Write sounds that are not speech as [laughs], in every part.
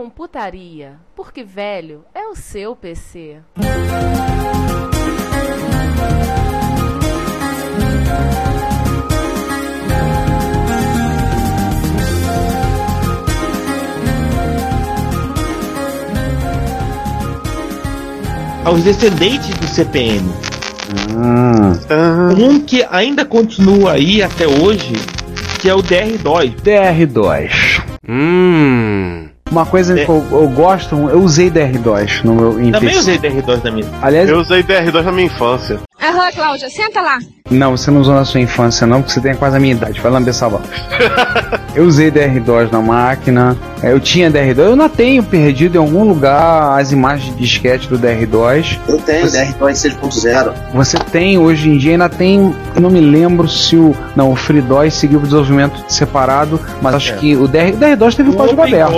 Retrocomputaria, porque velho é o seu PC. Aos descendentes do CPM. Ah, Um que ainda continua aí até hoje, que é o DR2. DR2. Hum. Uma coisa É. que eu, eu gosto, eu usei DR2 no meu Também PC. usei DR2 na minha. Aliás, Eu usei DR2 na minha infância. Aham, Cláudia, senta lá. não, você não usou na sua infância não, porque você tem quase a minha idade, vai lamber sabão. eu usei DR2 na máquina, é, eu tinha DR2, eu ainda tenho perdido em algum lugar as imagens de disquete do DR2. Eu tenho Você- DR2 6.0. Você tem, hoje em dia, ainda tem. Eu não me lembro se o. Não, o FreeDOS seguiu o desenvolvimento separado, mas acho É. que o, DR, o DR2 teve um O código Open aberto.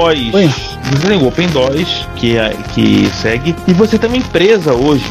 Você tem o Open DOS, que, é, que segue. E você tem uma empresa hoje,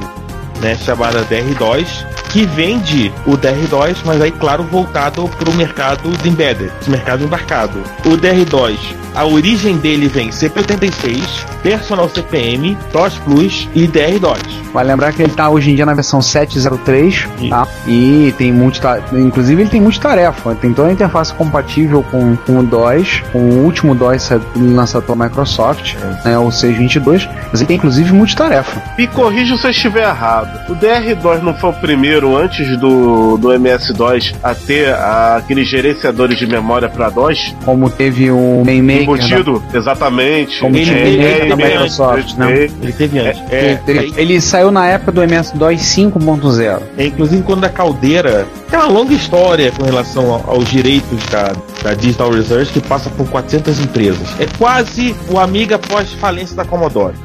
né, chamada DR2, que vende o DR2, mas aí, claro, voltado para o mercado de embedded, mercado embarcado. O DR2, a origem dele vem CP86, Personal CPM, DOS Plus e DR2. Vai lembrar que ele tá hoje em dia na versão 703, tá? E tem multita... Inclusive ele tem multitarefa. Tem toda a interface compatível com, com o DOS, com o último DOS lançado pela Microsoft, né? O 622. Mas ele tem inclusive multitarefa. Me corrija se eu estiver errado. O DR2 não foi o primeiro, antes do, do MS-DOS, a ter ah, aqueles gerenciadores de memória para DOS? Como teve o MainMaker. Embutido? Exatamente. Como Ele veio o MainMaker da também Microsoft, né? Ele teve antes. Ele, É, ele- ele saiu na época do MS-DOS 5.0. É, inclusive quando a caldeira tem uma longa história com relação ao- aos direitos da, da Digital Research que passa por 400 empresas. É quase o Amiga pós-falência da Commodore.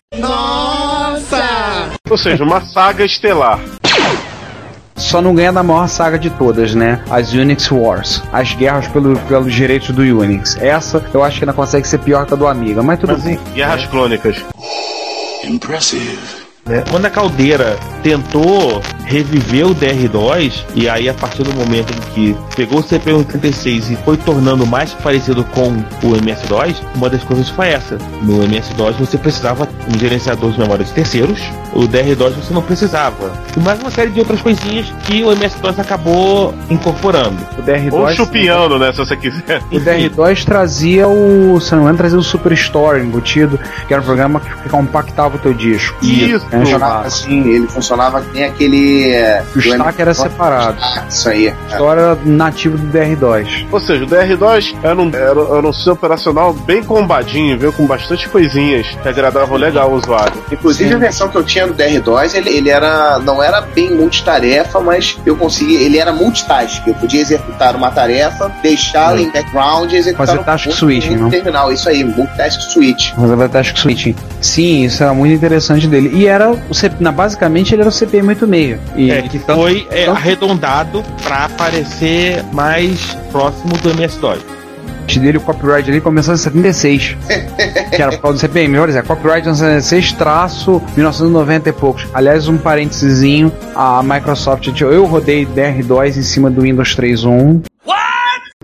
Ou seja, uma saga estelar. Só não ganha da maior saga de todas, né? As Unix Wars. As guerras pelo, pelos direitos do Unix. Essa eu acho que ainda consegue ser pior que a do Amiga, mas tudo bem. Guerras Clônicas. Né? Quando a caldeira tentou reviver o DR2, e aí a partir do momento em que pegou o CPU86 e foi tornando mais parecido com o MS-DOS, uma das coisas foi essa. No MS-DOS você precisava de um gerenciador de memória de terceiros, o DR2 você não precisava. E mais uma série de outras coisinhas que o MS-DOS acabou incorporando. O DR2. Ou chupiando, né? Se você quiser. O DR2 trazia o. Se não me engano, trazia o Superstore embutido, que era um programa que compactava o teu disco. Isso. É, Funcionava chamava. assim, ele funcionava que nem aquele. é, O stack era separado. Isso aí. A história era nativo do DR2. Ou seja, o DR2 era um, era, era um sistema operacional bem combadinho, viu? Com bastante coisinhas que agradavam legal o usuário. Inclusive a versão que eu tinha do DR2, ele, ele era não era bem multitarefa, mas eu conseguia, ele era multitask. Eu podia executar uma tarefa, deixá-la em background e executar Fazer um- task switching, não? terminal. Isso aí, multitask switch. Resolver task switching. Sim, isso era muito interessante dele. E era o C... na, basicamente ele era o CPM 86. E É, que tanto- foi é, tanto- arredondado para parecer mais próximo do MS-DOS. dele, o copyright dele começou em 76. [laughs] que era por causa do CPM. Melhor dizer, copyright em 76 traço 1990 e poucos. Aliás, um parênteses, a Microsoft, eu rodei DR2 em cima do Windows 3.1.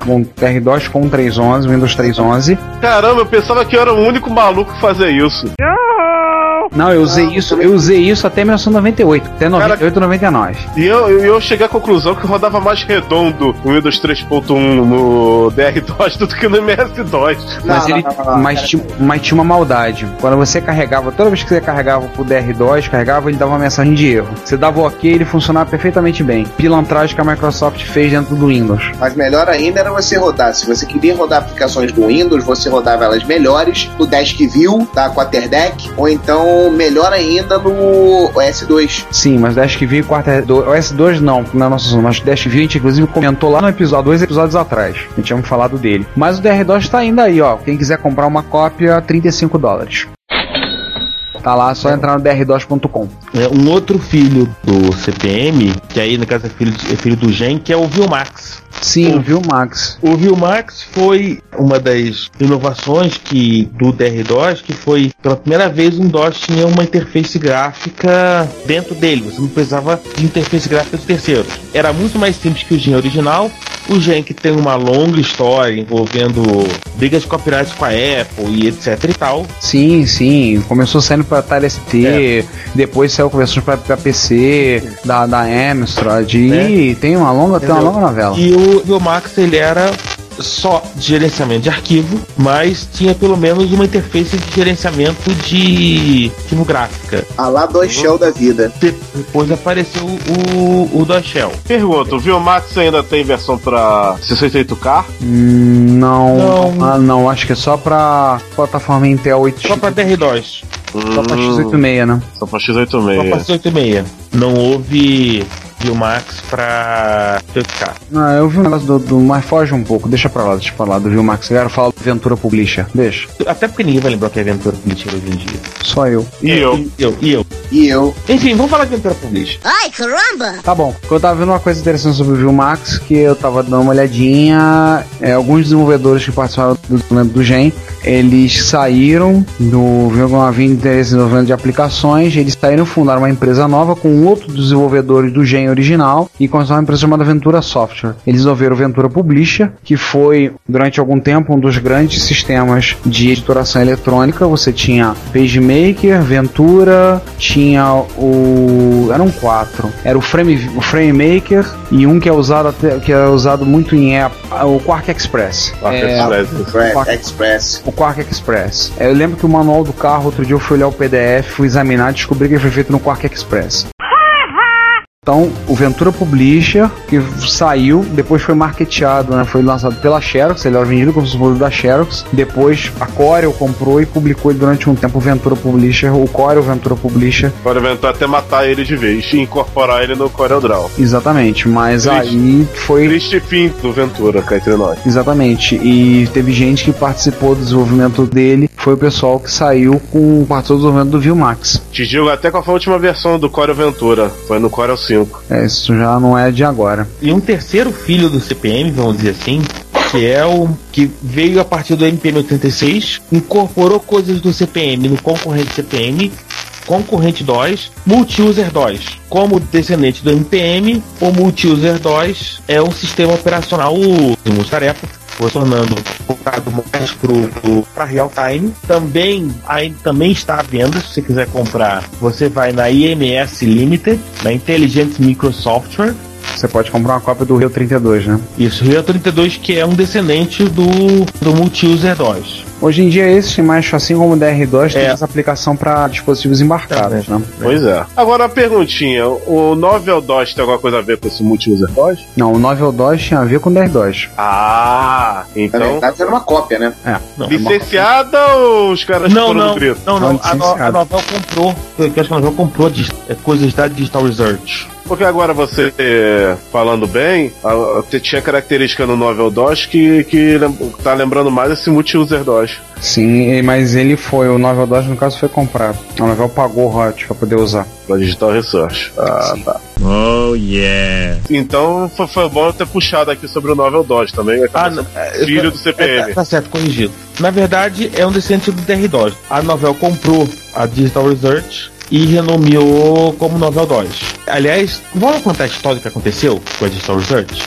Com DR2 com 3.11, Windows 3.11. Caramba, eu pensava que eu era o único maluco que fazia isso. Não, eu usei Não, isso, eu usei isso até 1998, até 98, 99. E eu, eu, eu cheguei à conclusão que rodava mais redondo no Windows 3.1 no DR-DOS do que no MS-DOS. Mas, Não, ele, não, não, não, mas, tinha, mas tinha uma maldade. Quando você carregava, toda vez que você carregava pro DR2, carregava, ele dava uma mensagem de erro. Você dava o ok, ele funcionava perfeitamente bem. Pilantragem que a Microsoft fez dentro do Windows. Mas melhor ainda era você rodar. Se você queria rodar aplicações do Windows, você rodava elas melhores no Desk View da Quaterdeck, ou então melhor ainda no OS2. Sim, mas Dash que veio quarta. O S2 não, na nossa zona. Mas Dash View a gente inclusive comentou lá no episódio, dois episódios atrás. A gente tinha falado dele. Mas o DR2 tá ainda aí, ó. Quem quiser comprar uma cópia, 35 dólares. Tá lá, é só entrar no dr2.com. É, um outro filho do CPM, que aí no caso é filho, é filho do Gen, que é o Vilmax. Sim, viu, Max? O Vilmax foi uma das inovações que do DR-DOS, que foi pela primeira vez um DOS tinha uma interface gráfica dentro dele. Você não precisava de interface gráfica de terceiros. Era muito mais simples que o Gen original. O Gen que tem uma longa história envolvendo brigas de copyright com a Apple e etc e tal. Sim, sim. Começou saindo pra TLST, depois saiu conversões pra, pra PC, da, da Amstrad. E tem uma longa, tem uma longa novela. E o Vilmax ele era só de gerenciamento de arquivo, mas tinha pelo menos uma interface de gerenciamento de arquivo gráfica. A lá do Shell da vida. De- Depois apareceu o, o DOS Shell. Pergunta, o Vilmax ainda tem versão pra 68K? Hum, não, Não. Ah, não, acho que é só pra plataforma Intel 8 Só para DR2, só pra X86, né? Só pra só para X86. 86. Não houve Vilmax para 8K. Ah, eu vi um negócio do, do. Mas foge um pouco, deixa pra lá, deixa pra lá, do Vilmax. Eu quero falar do Ventura Publisher. Deixa. Até porque ninguém vai lembrar o que é Ventura Publisher hoje em dia. Só eu. E eu? E eu, e eu. E eu. Enfim, vamos falar de Ventura Publisher. Ai, caramba! Tá bom. Eu tava vendo uma coisa interessante sobre o Vilmax, que eu tava dando uma olhadinha. É, alguns desenvolvedores que participaram do desenvolvimento do Gen, eles saíram do. Viu que não havia interesse em desenvolvimento de aplicações, eles saíram e fundaram uma empresa nova com outros desenvolvedores do Gen original e começaram uma empresa chamada Ventura Software. Eles desenvolveram o Ventura Publisher, que foi, durante algum tempo, um dos grandes sistemas de editoração eletrônica. Você tinha PageMaker, Ventura, tinha o. eram quatro. Era o Frame, o FrameMaker e um que é usado até, que é usado muito em Apple, o Quark Express. Quark É, Express. Crack Quark- Express. o Quark Express. Eu lembro que o manual do carro, outro dia eu fui olhar o PDF, fui examinar e descobri que ele foi feito no Quark Express. Então, o Ventura Publisher, que saiu, depois foi marketeado, né? Foi lançado pela Xerox, ele era vendido como fosse da Xerox. Depois a Corel comprou e publicou ele durante um tempo o Ventura Publisher, o Corel Ventura Publisher. Agora inventou até matar ele de vez e incorporar ele no CorelDRAW. Exatamente, mas Triste. aí foi Triste fim do Ventura, cá entre nós. Exatamente. E teve gente que participou do desenvolvimento dele. Foi o pessoal que saiu com participou do desenvolvimento do Vilmax. Te digo até qual foi a última versão do Corel Ventura. Foi no Corel 5. É, isso já não é de agora. E um terceiro filho do CPM, vamos dizer assim, que é o que veio a partir do MPM 86, incorporou coisas do CPM no concorrente CPM, concorrente DOS, multi-user DOS. Como descendente do MPM, o multi-user DOS é um sistema operacional multitarefa foi tornando focado mais para real time. Também, aí, também está à venda, se você quiser comprar, você vai na IMS Limited, na Intelligent Microsoftware, Você pode comprar uma cópia do Rio 32, né? isso, Rio 32, que é um descendente do, do Multi-User DOS. Hoje em dia esse, mas assim como o DR2, tem É. essa aplicação para dispositivos embarcados, né? Pois é. Agora, uma perguntinha. O Novel DOS tem alguma coisa a ver com esse multi-user DOS? Não, o Novel DOS tinha a ver com o DR2. Ah, Na então... verdade era uma cópia, né? É. Não, Licenciada ou os caras não, foram não, no grito? não, não, Não, a, no, a Novel comprou, eu acho que a Novel comprou dis- é, coisas da Digital Research. Porque agora você, eh, falando bem, te- tinha característica no Novel DOS que, que tá lembrando mais esse multi-user DOS. Sim, mas ele foi, o Novel DOS no caso foi comprado. A Novel pagou o royalties para poder usar. Pra Digital Research. Ah, tá. Oh yeah. Então foi, foi bom eu ter puxado aqui sobre o Novel DOS também. Ah, Ah, não, filho do É, CPM. tá, tá certo, corrigido. Na verdade, é um descendente do DR-DOS. A Novel comprou a Digital Research e renomeou como Novel DOS. Aliás, vamos contar a história do que aconteceu com a Digital Research?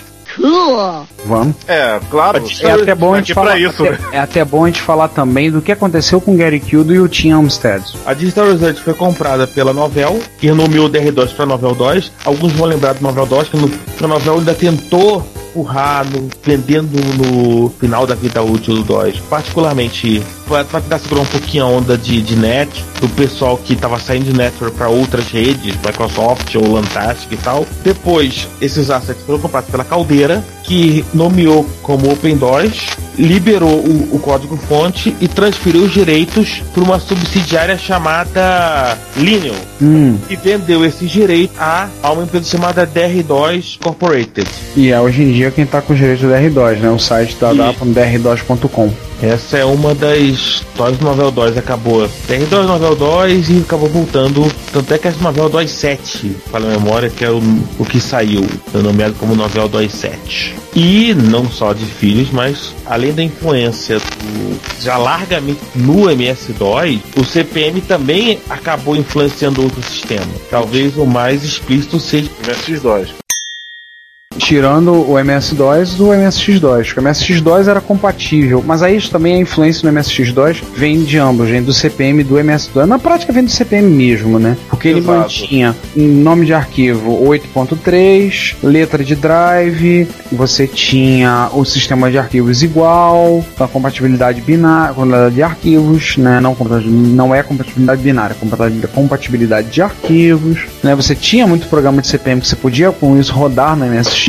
Vamos. É, claro. É até bom a gente falar. isso, até- né? é até bom a gente falar também do que aconteceu com o Gary Kildo e o Tim Armstead. A Digital Research foi comprada pela Novel, que renomeou o DR2 para Novel 2. Alguns vão lembrar do Novel 2, que no, a Novel ainda tentou empurrar, no, vendendo no final da vida útil do 2. Particularmente, para tentar segurar um pouquinho a onda de, de net, do pessoal que estava saindo de network para outras redes, Microsoft ou Lantastic e tal. Depois, esses assets foram comprados pela Caldeira, que nomeou como Open 2, liberou o, o código-fonte e transferiu os direitos para uma subsidiária chamada Lineal, Hum. e vendeu esses direitos a, a uma empresa chamada DR2 Corporated. E é hoje em dia quem tá com os direitos do DR2, né? O site da E- dr2.com. Essa é uma das do Novel 2. Acabou DR2 Novel 2 e acabou voltando. Tanto é que essa Novel 2 7, para a memória, que é o, o que saiu, nomeado como Novel 2 7. E não só de filhos, mas além da influência do, já largamente no MS-DOS, o CPM também acabou influenciando outro sistema. Talvez o mais explícito seja MSX2. Tirando o MS-DOS do MSX2, que o MSX2 era compatível, mas aí também a influência no MSX2 vem de ambos, vem do CPM e do MS-DOS. Na prática vem do CPM mesmo, né? Porque ele Exato. mantinha um nome de arquivo 8.3, letra de drive, você tinha o sistema de arquivos igual, a compatibilidade binária, compatibilidade de arquivos, né? Não, não é compatibilidade binária, é compatibilidade- compatibilidade de arquivos, né? Você tinha muito programa de CPM que você podia com isso rodar no MSX,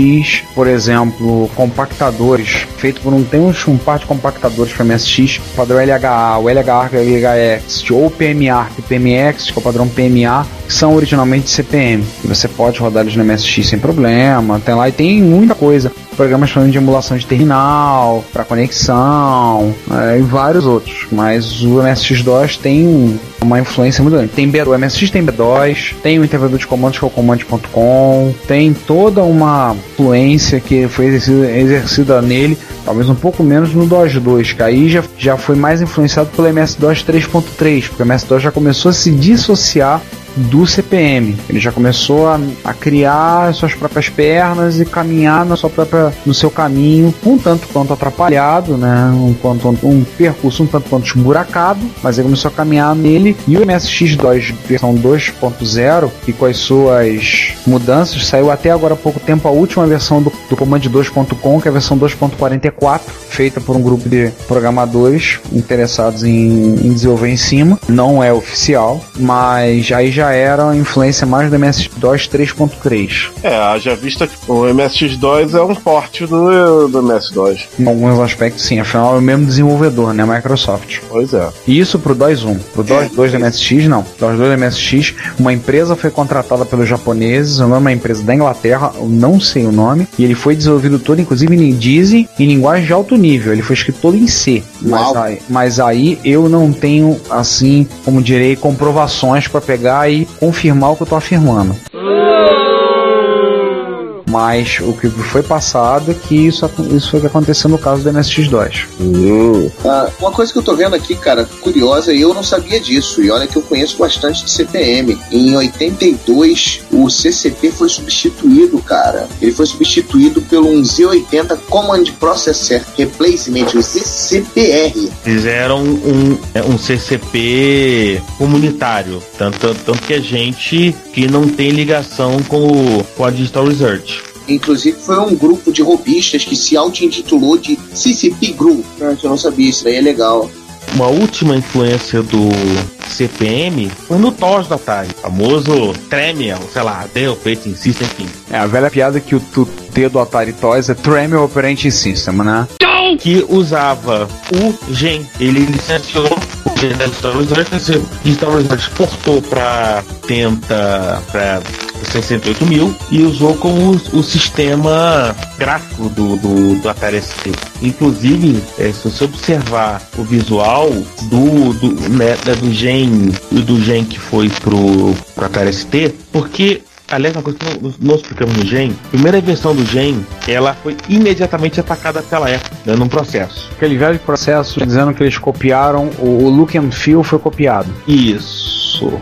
por exemplo, compactadores, feito por um tem um, par de compactadores para MSX, padrão LHA, o LHA, LHX, ou PMA, PMX, que é o padrão PMA, são originalmente CPM. Você pode rodar eles no MSX sem problema, tem lá e tem muita coisa. Programas falando de emulação de terminal, para conexão, é, e vários outros. Mas o MSX2 tem uma influência muito grande. Tem B, o MSX tem B2, tem o interpretador de comandos que é o command.com, tem toda uma influência que foi exercida, exercida nele, talvez um pouco menos no DOS 2, que aí já, já foi mais influenciado pelo MS-DOS 3.3, porque o MS-DOS já começou a se dissociar do CPM. Ele já começou a, a criar suas próprias pernas e caminhar na sua própria, no seu caminho, um tanto quanto atrapalhado, né? Um, quanto, um percurso um tanto quanto esburacado, mas ele começou a caminhar nele. E o MSX2 versão 2.0, e com as suas mudanças, saiu até agora há pouco tempo a última versão do, do Command 2.com, que é a versão 2.44, feita por um grupo de programadores interessados em, em desenvolver em cima. Não é oficial, mas aí já era a influência mais do MS-DOS 3.3. É, haja vista que o MSX2 é um porte do, do MS2. Em alguns aspectos, sim, afinal é o mesmo desenvolvedor, né? Microsoft. Pois é. E isso pro DOS 1. Pro DOS 2 do MSX, não. DOS 2 do MSX, uma empresa foi contratada pelos japoneses, o nome é uma empresa da Inglaterra, eu não sei o nome, e ele foi desenvolvido todo, inclusive em Dizzy, em linguagem de alto nível. Ele foi escrito todo em C. Mas aí, mas aí eu não tenho, assim, como direi, comprovações para pegar e confirmar o que eu tô afirmando. Mas o que foi passado é que isso, isso foi o que aconteceu no caso do MSX2. Hum. Ah, uma coisa que eu tô vendo aqui, cara, curiosa, e eu não sabia disso, e olha que eu conheço bastante de CPM. Em 82, o CCP foi substituído, cara. Ele foi substituído pelo um Z80 Command Processor Replacement, o CCPR. fizeram um, é, um CCP comunitário. Tanto, tanto que a gente que não tem ligação com, o, com a Digital Research. Inclusive, foi um grupo de robistas que se auto-intitulou de CCP Group. Ah, eu não sabia, isso daí é legal. Uma última influência do CPM foi no TOS da Atari, famoso Tremel, sei lá, The Operating System, enfim. É a velha piada que o, T do Atari Toys é Tremel Operating System, né? que usava o GEN. Ele licenciou o GEN da a Digital Research exportou para tenta para 68 mil e usou como o, o sistema gráfico do, do, do Atari ST. Inclusive, eh, se você observar o visual do, do, né, do GEN e do GEN que foi pro, pro Atari ST, porque Aliás, uma coisa que nós- explicamos no Gen, a primeira versão do Gen, ela foi imediatamente atacada pela Apple, dando um processo. Aquele velho processo dizendo que eles copiaram, o, o look and feel foi copiado. Isso.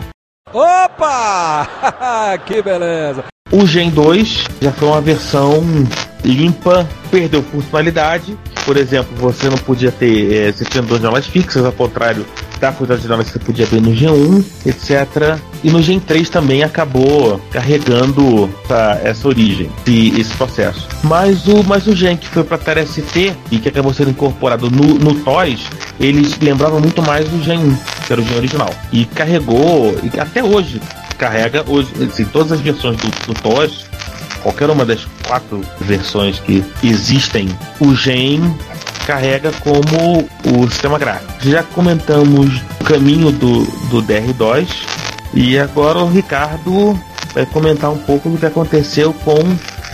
Opa! [laughs] que beleza! O Gen 2 já foi uma versão limpa, perdeu funcionalidade. Por exemplo, você não podia ter. É, você tinha duas janelas fixas, ao contrário da quantidade de janelas que você podia ver no G1, etc. E no Gen 3 também acabou carregando essa, essa origem, esse, esse processo. Mas o, mas o Gen que foi para a ST e que acabou sendo incorporado no, no TOS, eles lembravam muito mais do Gen 1, que era o Gen original. E carregou, e até hoje, carrega hoje, assim, todas as versões do, do qualquer uma das quatro versões que existem, o Gen carrega como o sistema gráfico. Já comentamos o caminho do, do DR2 e agora o Ricardo vai comentar um pouco do que aconteceu com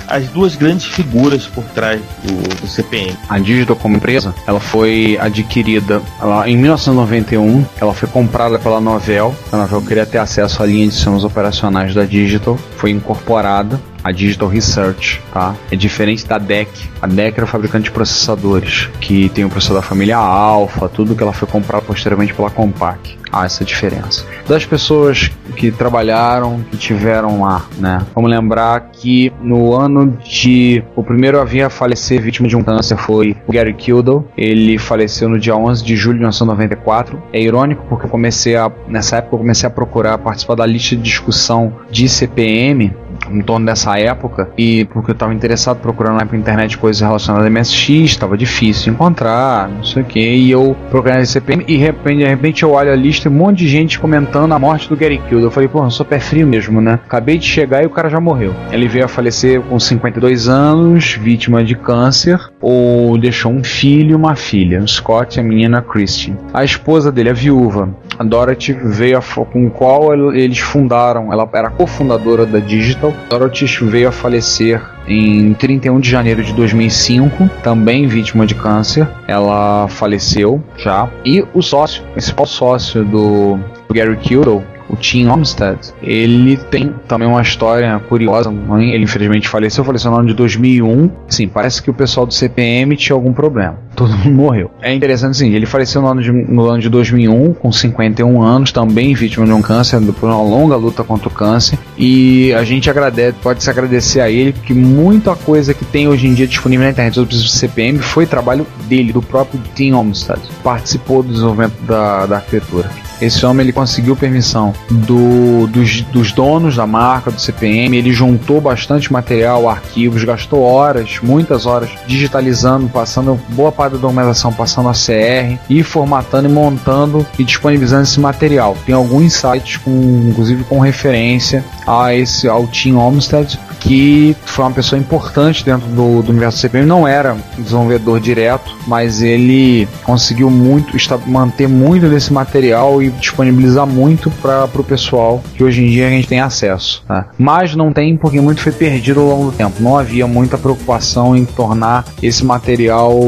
as duas grandes figuras por trás do, do CPM. A Digital como empresa, ela foi adquirida ela, em 1991, ela foi comprada pela Novel. A Novel queria ter acesso à linha de sistemas operacionais da Digital, foi incorporada a Digital Research, tá? É diferente da DEC. A DEC era o fabricante de processadores, que tem o processador da família Alpha, tudo que ela foi comprar posteriormente pela Compaq. Há essa diferença. Das pessoas que trabalharam, que tiveram lá, né? Vamos lembrar que no ano de. O primeiro havia falecer vítima de um câncer foi o Gary Kildall. Ele faleceu no dia 11 de julho de 1994. É irônico porque eu comecei a. Nessa época eu comecei a procurar participar da lista de discussão de CPM em torno dessa época e porque eu estava interessado procurando na internet coisas relacionadas a MSX, estava difícil encontrar, não sei o que, e eu procurei na CPM e de repente, de repente eu olho a lista e um monte de gente comentando a morte do Gary Kildo. Eu falei, pô, eu sou pé frio mesmo, né? Acabei de chegar e o cara já morreu. Ele veio a falecer com 52 anos, vítima de câncer, ou deixou um filho e uma filha, Scott e a menina Christine. A esposa dele, a viúva, a Dorothy, veio a, com qual eles fundaram, ela era cofundadora da Digital. Dorothy veio a falecer em 31 de janeiro de 2005, também vítima de câncer. Ela faleceu já. E o sócio, o principal sócio do Gary Kildall, o Tim Olmsted, ele tem também uma história curiosa. Ele infelizmente faleceu, faleceu no ano de 2001. Sim, parece que o pessoal do CPM tinha algum problema. [laughs] Todo mundo morreu. É interessante sim, ele faleceu no ano, de, no ano de 2001, com 51 anos, também vítima de um câncer, de uma longa luta contra o câncer. E a gente agradece, pode se agradecer a ele, porque muita coisa que tem hoje em dia disponível na internet sobre o CPM foi trabalho dele, do próprio Tim Olmsted. Participou do desenvolvimento da, da arquitetura. Esse homem ele conseguiu permissão do, dos, dos, donos da marca, do CPM, ele juntou bastante material, arquivos, gastou horas, muitas horas, digitalizando, passando boa parte da documentação, passando a CR e formatando e montando e disponibilizando esse material. Tem alguns sites, com, inclusive com referência a esse ao Tim Olmsted, que foi uma pessoa importante dentro do, do universo do CPM, não era desenvolvedor direto, mas ele conseguiu muito manter muito desse material e disponibilizar muito para o pessoal que hoje em dia a gente tem acesso. Tá? Mas não tem porque muito foi perdido ao longo do tempo. Não havia muita preocupação em tornar esse material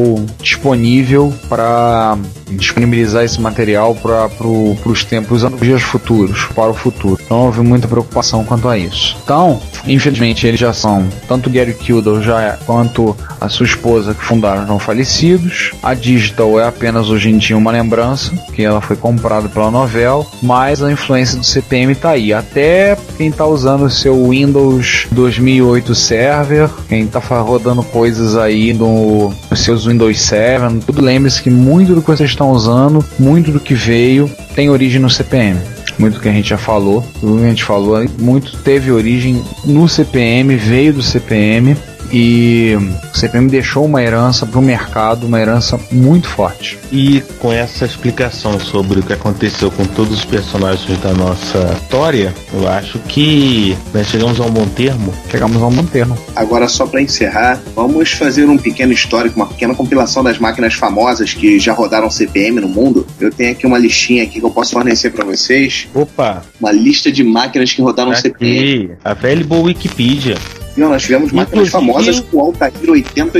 disponível para disponibilizar esse material para pro, os tempos, os dias futuros, para o futuro. Então houve muita preocupação quanto a isso. Então, infelizmente, eles já são, tanto Gary Kildall já é, quanto a sua esposa que fundaram estão falecidos. A Digital é apenas hoje em dia uma lembrança, que ela foi comprada pela Novel, mas a influência do CPM está aí. Até quem está usando o seu Windows 2008 Server, quem está rodando coisas aí no, nos seus Windows 7, tudo lembre-se que muito do que vocês estão usando, muito do que veio, tem origem no CPM muito que a gente já falou, tudo que a gente falou, muito teve origem no CPM, veio do CPM e o CPM deixou uma herança para o mercado, uma herança muito forte. E com essa explicação sobre o que aconteceu com todos os personagens da nossa história, eu acho que nós chegamos a um bom termo. Chegamos a um bom termo. Agora, só para encerrar, vamos fazer um pequeno histórico, uma pequena compilação das máquinas famosas que já rodaram CPM no mundo. Eu tenho aqui uma listinha aqui que eu posso fornecer para vocês. Opa! Uma lista de máquinas que rodaram aqui, CPM. Available Wikipedia. Não, nós tivemos máquinas famosas com Altair 80,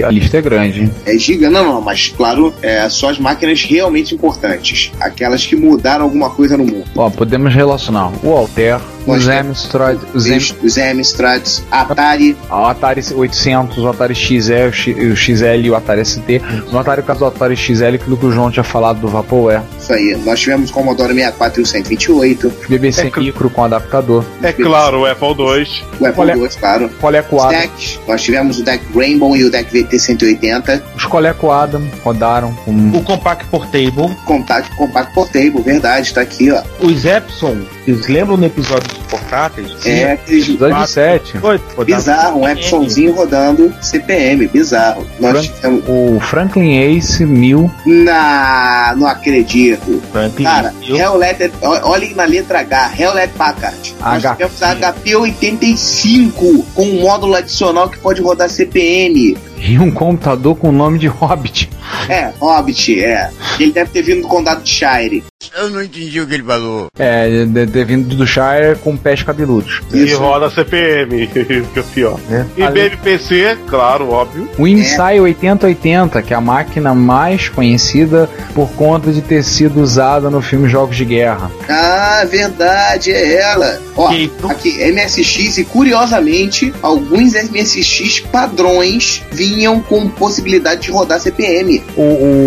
800. A lista é grande. É giga, não, não, mas claro, é, só as máquinas realmente importantes. Aquelas que mudaram alguma coisa no mundo. Ó, podemos relacionar o Altair, Os Amstrad, os M, os, os Amstrads, Atari, o Atari 800, o Atari XL, o XL e o Atari ST. No Atari, o caso do Atari XL, aquilo que o João tinha falado do Vaporware. isso aí. Nós tivemos o Commodore 64 e o 128, Os BBC É Micro com adaptador. É claro, o Apple II. o Apple II, claro. Os Adam, decks, nós tivemos o deck Rainbow e o deck VT180, os Coleco Adam rodaram com O Compact Portable, Compact, Compact Portable, verdade, tá aqui, ó. os Epson, vocês lembram no episódio dos portáteis? É aqueles episódio de 7. Foi, rodava bizarro, um CPM. Epsonzinho rodando CPM, bizarro. Nós Fran- tivemos. O Franklin Ace 1000. Na, não acredito. Franklin, Cara, Hewlett, olhem na letra H, Hewlett Packard. Nós HP. tivemos a HP85 com um módulo adicional que pode rodar CPM. E um computador com o nome de Hobbit. É, Hobbit, é. Ele deve ter vindo do condado de Shire. Eu não entendi o que ele falou. É, de, de, vindo do Shire com pés cabeludos. E Isso. roda CPM, que é o pior. É. E BMPC, claro, óbvio. O IMSAI 8080, que é a máquina mais conhecida por conta de ter sido usada no filme Jogos de Guerra. Ah, verdade, é ela. Ó, Que- aqui, MSX e curiosamente, alguns MSX padrões vinham com possibilidade de rodar CPM. O,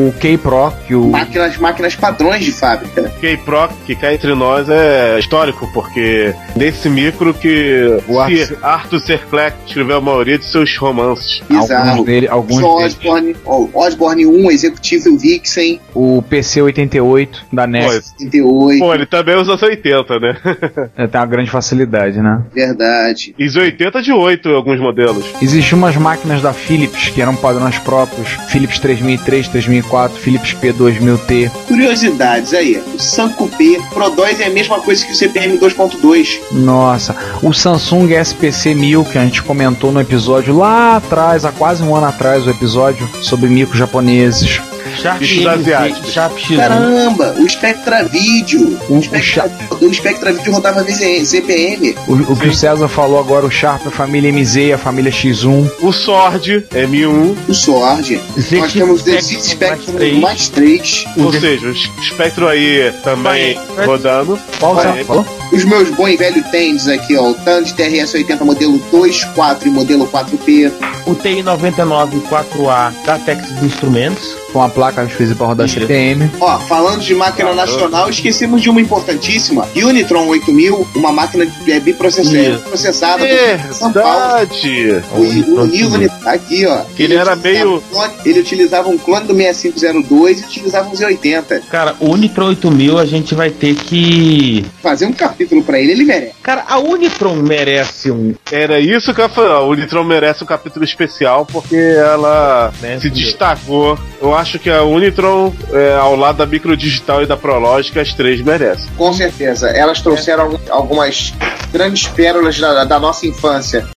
o K-Pro, que o. Máquinas, máquinas padrões de fábrica. K-Proc, que cá entre nós é histórico, porque nesse micro que O Ar- Sir Arthur C. Clarke escreveu a maioria de seus romances. Bizarro. Alguns dele, alguns. Osborne, ó, Osborne 1, Executivo Vixen, O PC88 da NES. Pois. 38, Pô, ele também usa 80, né? [laughs] É, tem uma grande facilidade, né? verdade. E 80 de 8 em alguns modelos. Existiam umas máquinas da Philips que eram padrões próprios. Philips 3003, 3004, Philips P2000T. Curiosidades aí, o Sanco P Pro 2 é a mesma coisa que o CPM 2.2. Nossa, o Samsung SPC 1000 que a gente comentou no episódio lá atrás, há quase um ano atrás, o episódio sobre micros japoneses. Sharp Bichos MZ, asiáticos. Sharp X1. Caramba, o Spectra Video. O- O o Spectra, o Spectra Video rodava VZ CPM. O, o que o César falou agora, o Sharp, a família MZ a família X1. O Sword M1, O Sword. ZX Nós temos o Spectrum ZX Spectrum mais três. mais 3. ou seja, o Spectro aí também Vai. rodando. Qual? Os meus bons e velhos Tands aqui, ó. O Tandy TRS-80 modelo 2, 4 e modelo 4P. O TI-99 4A da Texas Instruments. Com a placa difícil para rodar. CPM. Ó, falando de máquina nacional, esquecemos de uma importantíssima. Unitron 8000, uma máquina de- é, biprocessada, processada por São Paulo. Verdade! O, o Unity tá aqui, ó. Ele era utilizava meio- um clone- ele utilizava um clone do 6502 e utilizava um Z80. Cara, o Unitron 8000 a gente vai ter que. Fazer um capítulo pra ele, ele merece. Cara, a Unitron merece um. Era isso que eu falei. O Unitron merece um capítulo especial porque ela Né, se destacou. Eu acho que a Unitron, é, ao lado da Microdigital e da Prológica, as três merecem. Com certeza. Elas trouxeram algum- algumas grandes pérolas da, da nossa infância.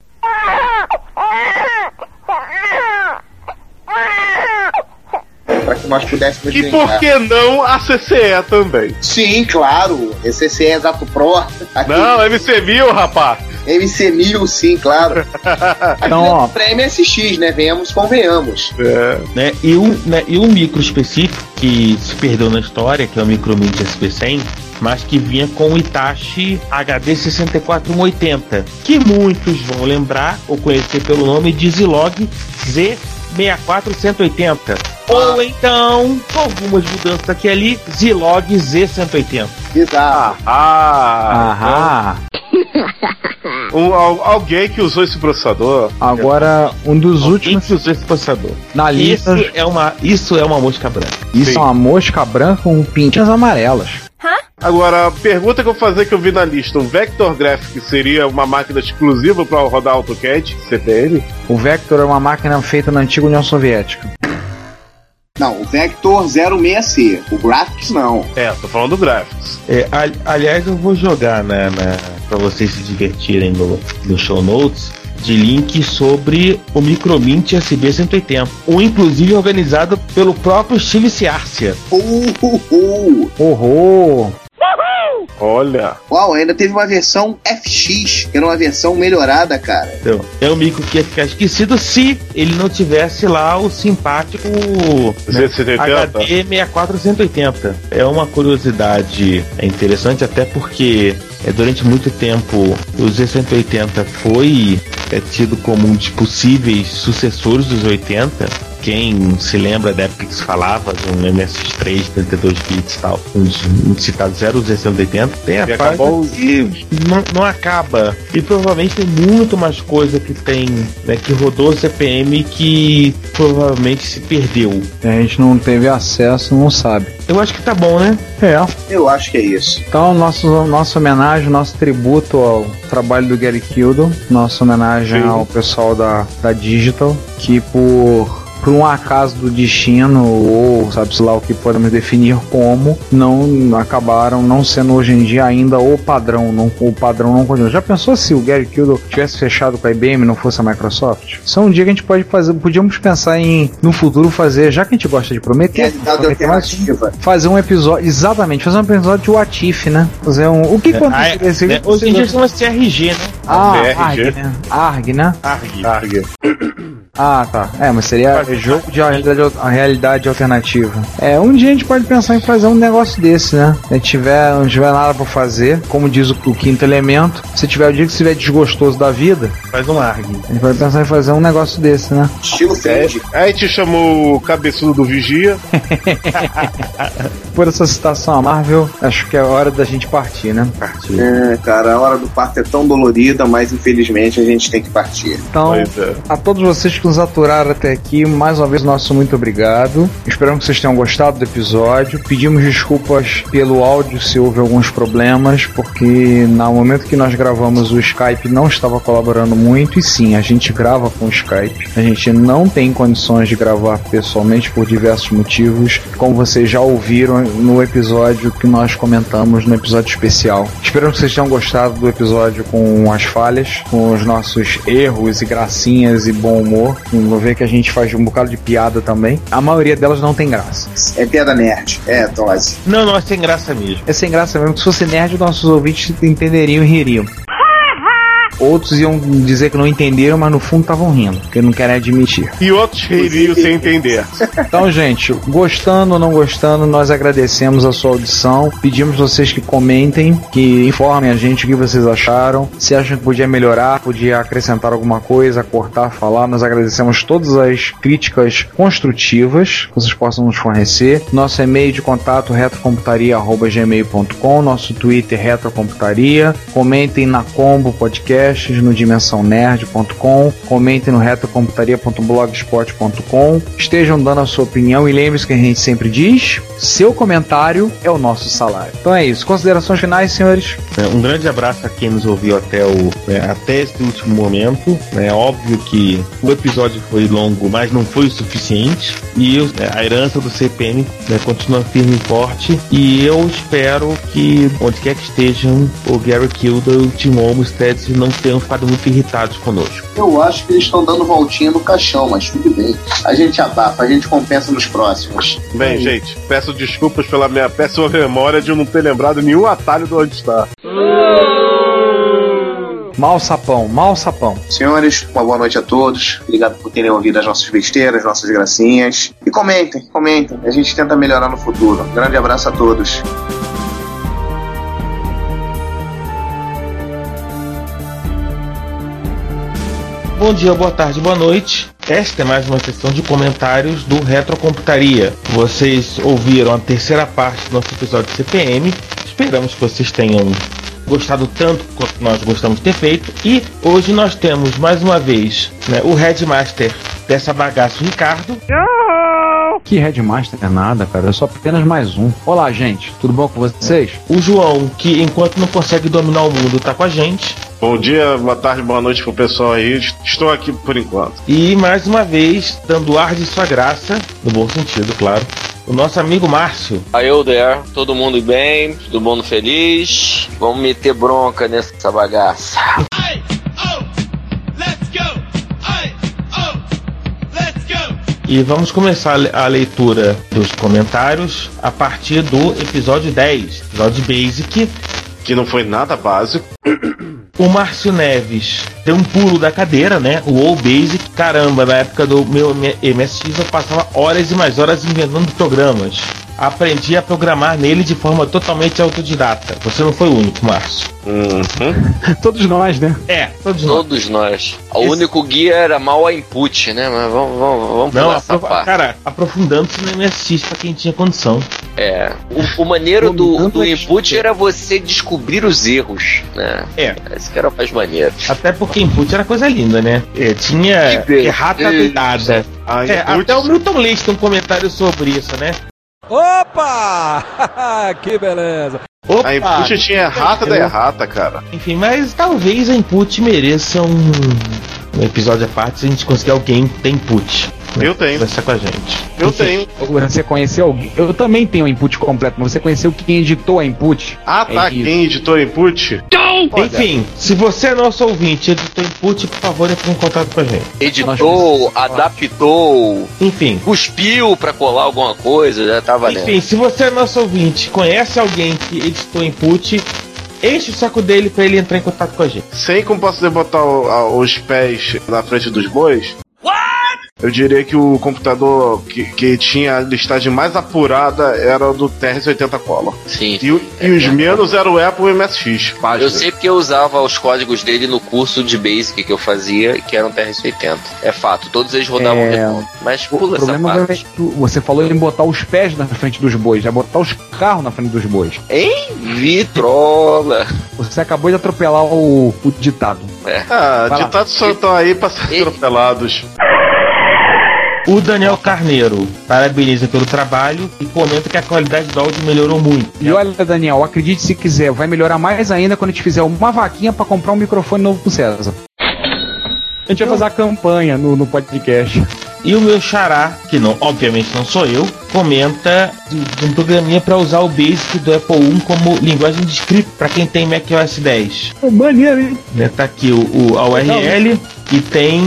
Pra que nós pudéssemos E brincar. por que não a CCE também? Sim, claro. ECC é Exato Pro. Aqui, Não, MC1000, rapaz! MC1000, sim, claro. [laughs] Então, ó. Pra MSX, né? Venhamos, convenhamos. É, Né? E, um, né? e um micro específico que se perdeu na história, que é o Micromint SP100, mas que vinha com o Itachi HD 64180, que muitos vão lembrar ou conhecer pelo nome de Zilog Z64180. Ou então, com algumas mudanças aqui e ali, Zilog Z180. Bizarro. ah, Aham. Um- al- alguém que usou esse processador. Agora, um dos Alguém últimos que usou esse processador. na Isso lista. é uma, isso é uma mosca branca. Isso Sim. é uma mosca branca com pintinhas amarelas. Agora, a pergunta que eu vou fazer que eu vi na lista: um Vector Graphic seria uma máquina exclusiva para rodar AutoCAD, CPM? O Vector é uma máquina feita na antiga União Soviética. Não, o Vector 06C. O Graphics não. É, tô falando do Graphics. É, ali- aliás, eu vou jogar na, na, para vocês se divertirem no, no show notes de link sobre o Micromint SB 180, um inclusive organizado pelo próprio Steve Ciarcia. Uh, uh, uh. Horror! Olha. Uau, ainda teve uma versão FX, que era uma versão melhorada, cara. Então, é um mico que ia ficar esquecido se ele não tivesse lá o simpático né, Z180? HD 6480. É uma curiosidade é interessante, até porque é, durante muito tempo o Z180 foi é, tido como um dos possíveis sucessores dos 80. Quem se lembra da época que se falava de um MSX3 32 bits e tal, um dos um dos citados era o Z180, tem a E parte acabou- que não, não acaba. E provavelmente tem muito mais coisa que tem, né, que rodou o CPM que provavelmente se perdeu. A gente não teve acesso, não sabe. Eu acho que tá bom, né? É. Eu acho que é isso. Então, nosso, nossa homenagem, nosso tributo ao trabalho do Gary Kildo, nossa homenagem Sim. ao pessoal da, da Digital, que por, por um acaso do destino, ou sabe-se lá o que podemos definir como, não acabaram não sendo hoje em dia ainda o padrão, não, o padrão não continua. Já pensou se o Gary Kildo tivesse fechado com a IBM e não fosse a Microsoft? Isso é um dia que a gente pode fazer, podíamos pensar em no futuro fazer, já que a gente gosta de prometer, Realidade prometer mais- fazer um episódio, exatamente, fazer um episódio de What If, né? Fazer um. O que Ah, aconteceria se né, Hoje em dia chama CRG, né? Ah. ARG, né? ARG, né? ARG. Arga. Ah, tá. É, mas seria jogo de realidade, alternativa. É, um dia a gente pode pensar em fazer um negócio desse, né? Se tiver, não tiver nada pra fazer, como diz o, o quinto elemento, se tiver o dia que estiver desgostoso da vida, Faz um ARG. a gente pode pensar em fazer um negócio desse, né? Estilo Fendi. Aí a gente chamou o cabeçudo do Vigia. [laughs] Por essa citação a Marvel, acho que é hora da gente partir, né? É, cara, a hora do parto é tão dolorida, mas infelizmente a gente tem que partir. Então, é. A todos vocês que nos aturaram até aqui, mais uma vez nosso muito obrigado. Esperamos que vocês tenham gostado do episódio. Pedimos desculpas pelo áudio se houve alguns problemas, porque no momento que nós gravamos o Skype não estava colaborando muito. E sim, a gente grava com o Skype. A gente não tem condições de gravar pessoalmente por diversos motivos, como vocês já ouviram no episódio que nós comentamos no episódio especial. Esperamos que vocês tenham gostado do episódio com as falhas, com os nossos erros e gracinhas e bom humor. Vou ver que a gente faz um bocado de piada também. A maioria delas não tem graça. É piada nerd. É, Tosse. Não, não, é sem graça mesmo. É sem graça mesmo, se fosse nerd, nossos ouvintes entenderiam e ririam. Outros iam dizer que não entenderam, mas no fundo estavam rindo, porque não querem admitir. E outros ririam sem entender. Então, gente, gostando ou não gostando, nós agradecemos a sua audição. Pedimos vocês que comentem, que informem a gente o que vocês acharam. Se acham que podia melhorar, podia acrescentar alguma coisa, cortar, falar. Nós agradecemos todas as críticas construtivas que vocês possam nos fornecer. Nosso e-mail de contato retrocomputaria.gmail.com, nosso Twitter retrocomputaria. Comentem na Combo Podcasts, no dimensãonerd.com, comentem no retrocomputaria.blogspot.com. Estejam dando a sua opinião e lembre-se que a gente sempre diz: seu comentário é o nosso salário. Então é isso. Considerações finais, senhores? É, Um grande abraço a quem nos ouviu até, o, né, até esse último momento. É óbvio que o episódio foi longo, mas não foi o suficiente. E é, a herança do CPM né, continua firme e forte. E eu espero que, onde quer que estejam, o Gary Kilda e o Tim Olmsted não tenham ficado muito irritados conosco. Eu acho que eles estão dando voltinha no caixão, mas tudo bem. A gente abafa, a gente compensa nos próximos. Bem, gente, peço desculpas pela minha péssima memória de eu não ter lembrado nenhum atalho do onde está. Mal sapão, mal sapão. Senhores, uma boa noite a todos. Obrigado por terem ouvido as nossas besteiras, nossas gracinhas. E comentem, comentem. A gente tenta melhorar no futuro. Grande abraço a todos. Bom dia, boa tarde, boa noite. Esta é mais uma sessão de comentários do Retrocomputaria. Vocês ouviram a terceira parte do nosso episódio de CPM. Esperamos que vocês tenham gostado tanto quanto nós gostamos de ter feito. E hoje nós temos mais uma vez né, o Headmaster dessa bagaça, o Ricardo. Que Headmaster é nada, cara. Eu sou apenas mais um. Olá, gente. Tudo bom com vocês? O João, que enquanto não consegue dominar o mundo, tá com a gente. Bom dia, boa tarde, boa noite pro pessoal aí. Estou aqui por enquanto. E mais uma vez, dando ar de sua graça, no bom sentido, claro, o nosso amigo Márcio. Aí eu there, todo mundo bem, todo mundo feliz. Vamos meter bronca nessa bagaça. Aye, E vamos começar a le- a leitura dos comentários a partir do episódio 10, episódio Basic, que não foi nada básico. O Márcio Neves deu um pulo da cadeira, né? O All Basic. Caramba, na época do meu MSX eu passava horas e mais horas inventando programas. Aprendi a programar nele de forma totalmente autodidata. Você não foi o único, Márcio. Uhum. [laughs] Todos nós, né? É, todos nós. Todos nós. O Esse- único guia era mal a input, né? Mas vamos, vamos, vamos Não, pular essa parte. cara, aprofundando-se no MSX pra quem tinha condição. É. O, o maneiro do, do input era você descobrir os erros, né? É. Esse que era o mais maneiro. Até porque input era coisa linda, né? É, tinha errata doidada. A É, até o Milton Leite tem um comentário sobre isso, né? Opa! [laughs] que beleza! Opa! A input tinha errata da errata, cara. Enfim, mas talvez a input mereça um, um episódio à parte se a gente conseguir alguém que tem input. Eu tenho. Conversar com a gente. Eu Enfim, tenho. Você conheceu alguém? Eu também tenho o input completo, mas você conheceu quem editou a input? Ah, tá. É isso. Quem editou input? Enfim, se você é nosso ouvinte e editou input, por favor, entre em contato com a gente. Editou, adaptou, Enfim. cuspiu pra colar alguma coisa, já tá valendo. Enfim, se você é nosso ouvinte, conhece alguém que editou input, enche o saco dele pra ele entrar em contato com a gente. Sei como posso botar o- a- os pés na frente dos bois. Eu diria que o computador que, que tinha a listagem mais apurada era o do TRS-80 Color. Sim. E, o- e os menos era o Apple MSX. Página. Eu sei porque eu usava os códigos dele no curso de Basic que eu fazia, que era um TRS-80. É fato, todos eles rodavam É. redondo. Mas O pula essa problema é parte. que você falou em botar os pés na frente dos bois, é botar os carros na frente dos bois. Hein? Vitrola. Você acabou de atropelar o, o ditado. É. Ah, Vai lá. ditados só estão aí pra ser E- atropelados. O Daniel Carneiro parabeniza pelo trabalho e comenta que a qualidade do áudio melhorou muito. E olha, Daniel, acredite se quiser, vai melhorar mais ainda quando a gente fizer uma vaquinha pra comprar um microfone novo pro César. A gente vai fazer a campanha no, no podcast. E o meu xará, que não, obviamente não sou eu, comenta de, de um programinha para usar o Basic do Apple I como linguagem de script para quem tem macOS 10. Maneiro, hein? Né, tá aqui o, o- a URL e tem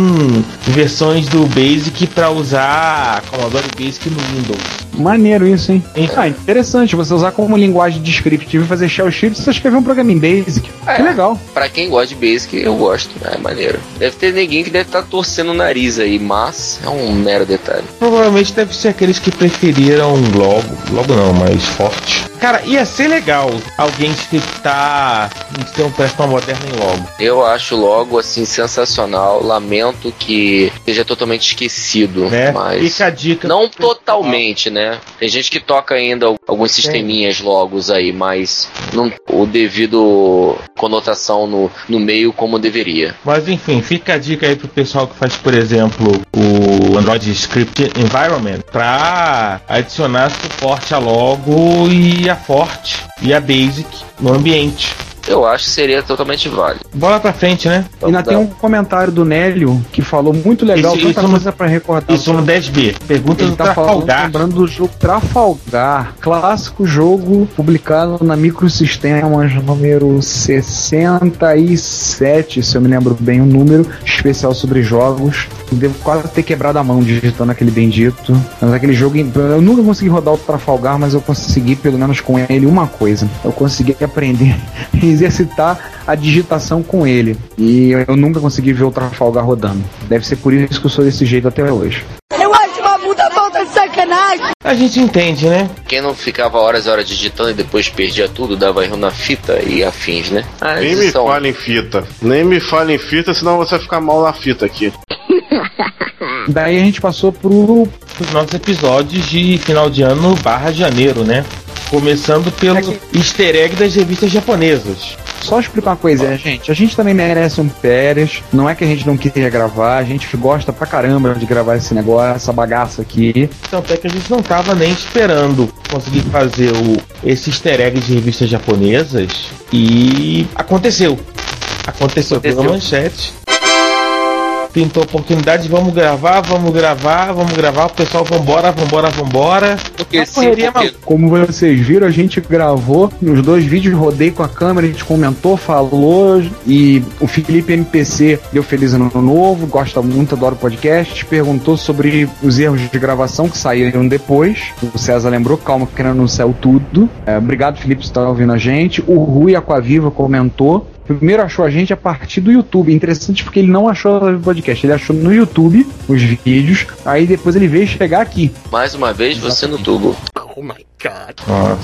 versões do Basic para usar Commodore Basic no Windows. Maneiro isso, hein? Ah, interessante. Você usar como linguagem descriptiva e fazer shell script, você escrever um programa em Basic. É. Que legal. Pra quem gosta de Basic, eu gosto. É maneiro. Deve ter ninguém que deve estar torcendo o nariz aí, mas é um mero detalhe. Provavelmente deve ser aqueles que preferiram logo, logo não, mas forte. Cara, ia ser legal alguém scriptar um sistema operacional moderno em logo. Eu acho logo assim sensacional. Lamento que seja totalmente esquecido, Né? mas Fica a dica. não totalmente, né? Tem gente que toca ainda alguns sisteminhas logos aí, mas não o devido conotação no, no meio como deveria. Mas enfim, fica a dica aí pro pessoal que faz, por exemplo, o Android Script Environment para adicionar suporte a logo e a Forte e a Basic no ambiente. Eu acho que seria totalmente válido. Bola pra frente, né? E ainda tem um comentário do Nélio que falou muito legal, Isso- tanta isso coisa pra recordar. Isso no 10B. Pergunta Ele do tá falando, Trafalgar. lembrando do jogo Trafalgar, clássico jogo publicado na Microsistemas número 67, se eu me lembro bem o número, especial sobre jogos. Devo quase ter quebrado a mão digitando aquele bendito. Mas aquele jogo, eu nunca consegui rodar o Trafalgar, mas eu consegui pelo menos com ele uma coisa. Eu consegui aprender, [laughs] exercitar a digitação com ele. E eu nunca consegui ver o Trafalgar rodando. Deve ser por isso que eu sou desse jeito até hoje. Eu acho uma puta falta de sacanagem. A gente entende, né? Quem não ficava horas e horas digitando e depois perdia tudo, dava erro na fita e afins, né? Ah, Nem me são- fale em fita. Nem me fale em fita, senão você vai ficar mal na fita aqui. Daí a gente passou pro Os nossos episódios de final de ano barra janeiro, né? Começando pelo easter egg das revistas japonesas. Só explicar uma coisa, gente. A gente também merece um férias. Não é que a gente não queria gravar. A gente gosta pra caramba de gravar esse negócio, essa bagaça aqui. Tanto é que a gente não tava nem esperando conseguir fazer o, esse easter egg de revistas japonesas. E aconteceu. Aconteceu, pela manchete. Pintou a oportunidade, vamos gravar, vamos gravar, vamos gravar. O pessoal, vambora, vambora, vambora. esqueci Correria, porque... Como vocês viram, a gente gravou nos dois vídeos, rodei com a câmera, a gente comentou, falou, e o Felipe MPC deu feliz ano novo, gosta muito, adora o podcast, perguntou sobre os erros de gravação que saíram depois. O César lembrou, calma, que não saiu tudo. É, obrigado, Felipe, por estar ouvindo a gente. O Rui Aquaviva comentou. Primeiro achou a gente a partir do YouTube. Interessante porque ele não achou o podcast, ele achou no YouTube os vídeos. Aí depois ele veio chegar aqui. Mais uma vez, você no tubo. Oh my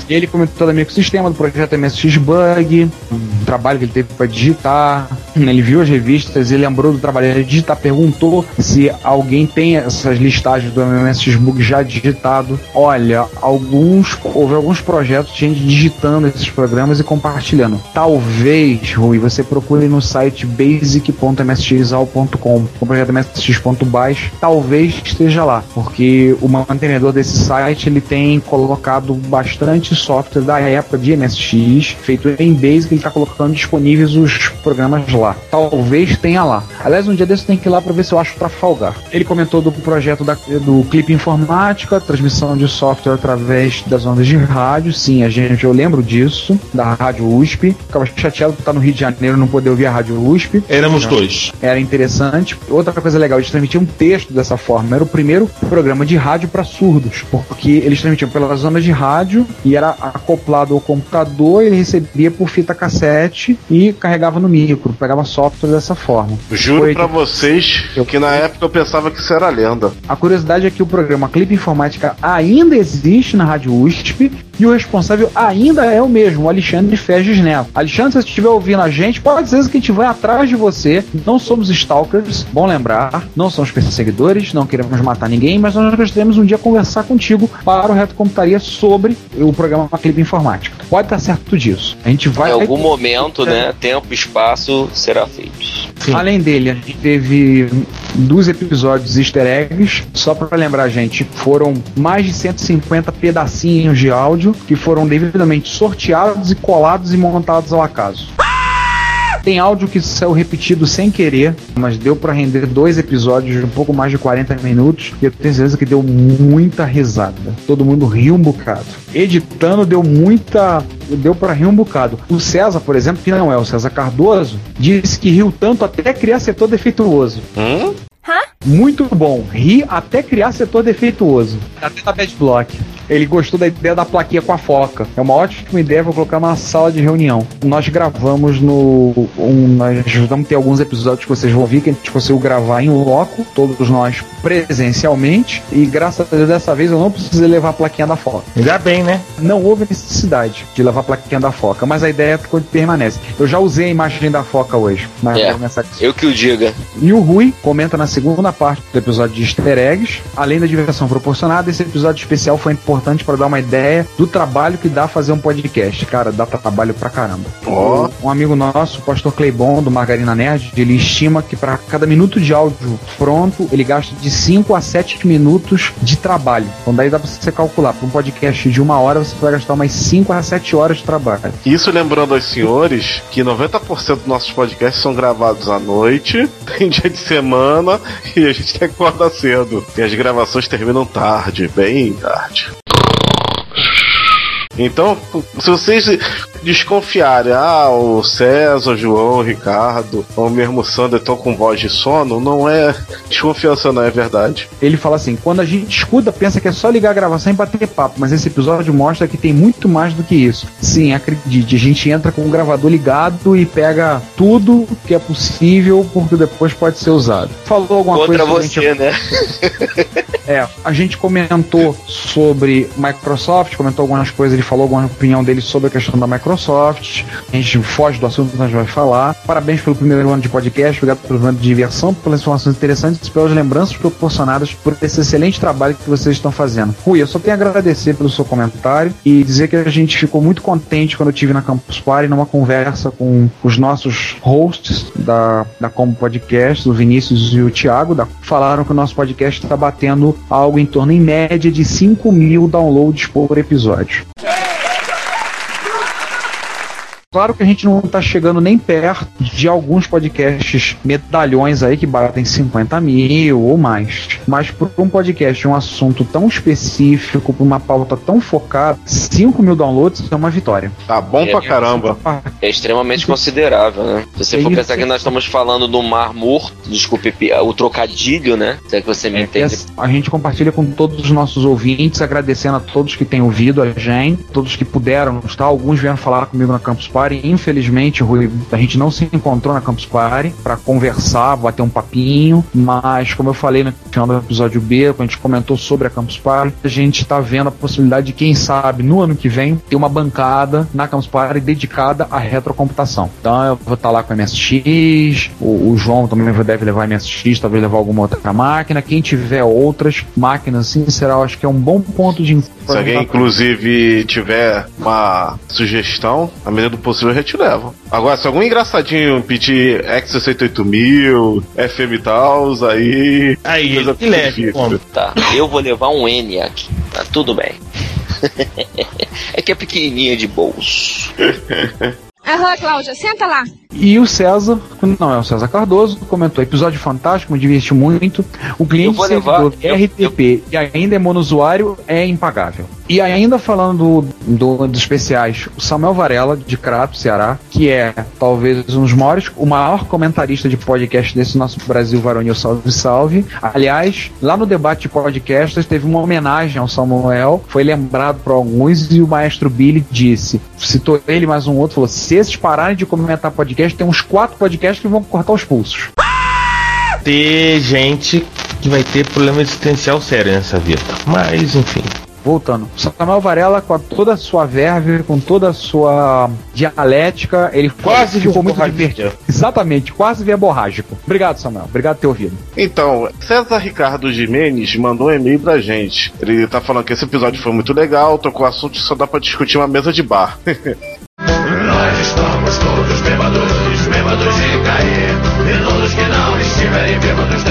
E ele comentou também com o sistema do projeto MSX Bug, o trabalho que ele teve para digitar. Ele viu as revistas, ele lembrou do trabalho de digitar, perguntou se alguém tem essas listagens do MSX Bug já digitado. Olha, alguns houve alguns projetos de gente digitando esses programas e compartilhando. Talvez, Rui, você procure no site basic.msxal.com, o projeto msx.baix, talvez esteja lá, porque o mantenedor desse site ele tem colocado bastante software da época de MSX, feito em Basic, ele está colocando disponíveis os programas lá. Talvez tenha lá. Aliás, um dia desse tem que ir lá para ver se eu acho Trafalgar. Ele comentou do projeto da, do Clipe Informática, transmissão de software através das ondas de rádio. Sim, a gente, eu lembro disso, da Rádio USP. Ficava chateado por estar no Rio de Janeiro e não poder ouvir a Rádio USP. Éramos dois. Era interessante. Outra coisa legal, eles transmitiam um texto dessa forma. Era o primeiro programa de rádio para surdos, porque eles transmitiam pelas zonas de rádio e era acoplado ao computador, ele recebia por fita cassete e carregava no micro, pegava software dessa forma. Juro Foi- pra vocês que na época eu pensava que isso era lenda. A curiosidade é que o programa Clipe Informática ainda existe na Rádio USP e o responsável ainda é o mesmo, o Alexandre Feges Neto. Alexandre, se você estiver ouvindo a gente, pode ser que a gente vai atrás de você. Não somos stalkers, bom lembrar, não somos perseguidores, não queremos matar ninguém, mas nós gostaríamos um dia conversar contigo para o Reto Computaria sobre o programa Clipe Informática. Pode estar certo disso. A gente vai. Em algum momento, né? Tempo e espaço será feito. Além dele, a gente teve dois episódios easter eggs. Só para lembrar, gente, foram mais de 150 pedacinhos de áudio que foram devidamente sorteados e colados e montados ao acaso. Tem áudio que saiu repetido sem querer, mas deu para render dois episódios de um pouco mais de 40 minutos e eu tenho certeza que deu muita risada. Todo mundo riu um bocado. Editando deu muita. deu para rir um bocado. O César, por exemplo, que não é o César Cardoso, disse que riu tanto até criar setor defeituoso. Hum? Muito bom. Ri até criar setor defeituoso. Até da Bad Block. Ele gostou da ideia da plaquinha com a foca. É uma ótima ideia, vou colocar numa sala de reunião. Nós gravamos no. Um, nós vamos ter alguns episódios que vocês vão ouvir que a gente conseguiu gravar em loco, todos nós presencialmente. E graças a Deus dessa vez eu não precisei levar a plaquinha da foca. Ainda bem, né? Não houve necessidade de levar a plaquinha da foca, mas a ideia ficou permanece. Eu já usei a imagem da foca hoje. Na, É. nessa Eu que o diga. e o Rui comenta na segunda parte do episódio de easter eggs. Além da diversão proporcionada, esse episódio especial foi importante para dar uma ideia do trabalho que dá fazer um podcast. Cara, dá trabalho pra caramba. Ó. Um amigo nosso, o pastor Cleibon, do Margarina Nerd, ele estima que para cada minuto de áudio pronto, ele gasta de 5 a 7 minutos de trabalho. Então daí dá pra você calcular. Para um podcast de uma hora, você vai gastar umas 5 a 7 horas de trabalho. Isso lembrando aos senhores que 90% dos nossos podcasts são gravados à noite, [laughs] em dia de semana, e a gente tem que acordar cedo. E as gravações terminam tarde, bem tarde. Então, se vocês desconfiarem, ah, o César, o João, o Ricardo, ou mesmo o Sander estão com voz de sono, não é desconfiança, não é verdade. Ele fala assim: quando a gente escuta, pensa que é só ligar a gravação e bater papo, mas esse episódio mostra que tem muito mais do que isso. Sim, acredite, a gente entra com o gravador ligado e pega tudo que é possível, porque depois pode ser usado. Falou alguma Contra coisa que a você, gente- né? [laughs] É, a gente comentou sobre Microsoft, comentou algumas coisas, ele falou alguma opinião dele sobre a questão da Microsoft. A gente foge do assunto nós vamos falar. Parabéns pelo primeiro ano de podcast, obrigado pelo ano de diversão, pelas informações interessantes pelas lembranças proporcionadas por esse excelente trabalho que vocês estão fazendo. Rui, eu só tenho a agradecer pelo seu comentário e dizer que a gente ficou muito contente quando eu tive na Campus Party numa conversa com os nossos hosts da, da Como Podcast, o Vinícius e o Thiago, da, falaram que o nosso podcast está batendo algo em torno, em média, de 5 mil downloads por episódio. Claro que a gente não tá chegando nem perto de alguns podcasts medalhões aí que batem 50 mil ou mais. Mas por um podcast de um assunto tão específico, por uma pauta tão focada, 5 mil downloads é uma vitória. Tá bom É, pra caramba. É extremamente considerável, né? Se você É for pensar que nós estamos falando do Mar Morto, desculpe o trocadilho, né? Se é que você me É, entende. a gente compartilha com todos os nossos ouvintes, agradecendo a todos que têm ouvido a gente, todos que puderam estar. Alguns vieram falar comigo na Campus Party. Infelizmente, Rui, a gente não se encontrou na Campus Party para conversar, bater um papinho. Mas, como eu falei no final do episódio B, quando a gente comentou sobre a Campus Party, a gente está vendo a possibilidade de, quem sabe, no ano que vem, ter uma bancada na Campus Party dedicada à retrocomputação. Então, eu vou estar lá com a MSX, o, o João também deve levar a MSX, talvez levar alguma outra máquina. Quem tiver outras máquinas assim, será, eu acho que é um bom ponto de Se alguém, inclusive, tiver uma sugestão, na medida do possível a gente leva. Agora, se algum engraçadinho pedir X68000, FM Tals, aí. Aí, coisa que leve, difícil. como? Tá, eu vou levar um N aqui. Tá tudo bem. [laughs] é que é pequenininha de bolso. [laughs] Aham, Cláudia, senta lá. E o César, não é o César Cardoso, comentou: episódio fantástico, me diverti muito. O Eu cliente levar- servidor eu- RTP e ainda é monousuário é impagável. E ainda falando do, do- dos especiais, o Samuel Varela, de Crato, Ceará, que é talvez um dos maiores, o maior comentarista de podcast desse nosso Brasil Varonil Salve Salve. Aliás, lá no debate de podcasts teve uma homenagem ao Samuel, foi lembrado por alguns e o maestro Billy disse, citou ele mais um outro, falou: se esses pararem de comentar podcast, tem uns quatro podcasts que vão cortar os pulsos. Ter gente que vai ter problema existencial sério nessa vida. Mas, enfim. Voltando, Samuel Varela, com toda a sua verve, com toda a sua dialética, ele Quase ficou muito divertido. Exatamente, quase via borrágico. Obrigado, Samuel. Obrigado por ter ouvido. Então, César Ricardo Jimenez mandou um e-mail pra gente. Ele tá falando que esse episódio foi muito legal, tocou assunto que só dá pra discutir uma mesa de bar. [laughs] Nós estamos todos bêbados, bêbados de cair. E todos que não estiverem bêbados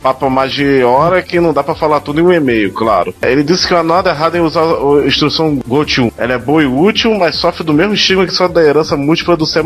papo mais de hora que não dá pra falar tudo em um e-mail, claro. Ele disse que não há nada errado em usar a instrução GoTo. Ela é boa e útil, mas sofre do mesmo estigma que só da herança múltipla do C++.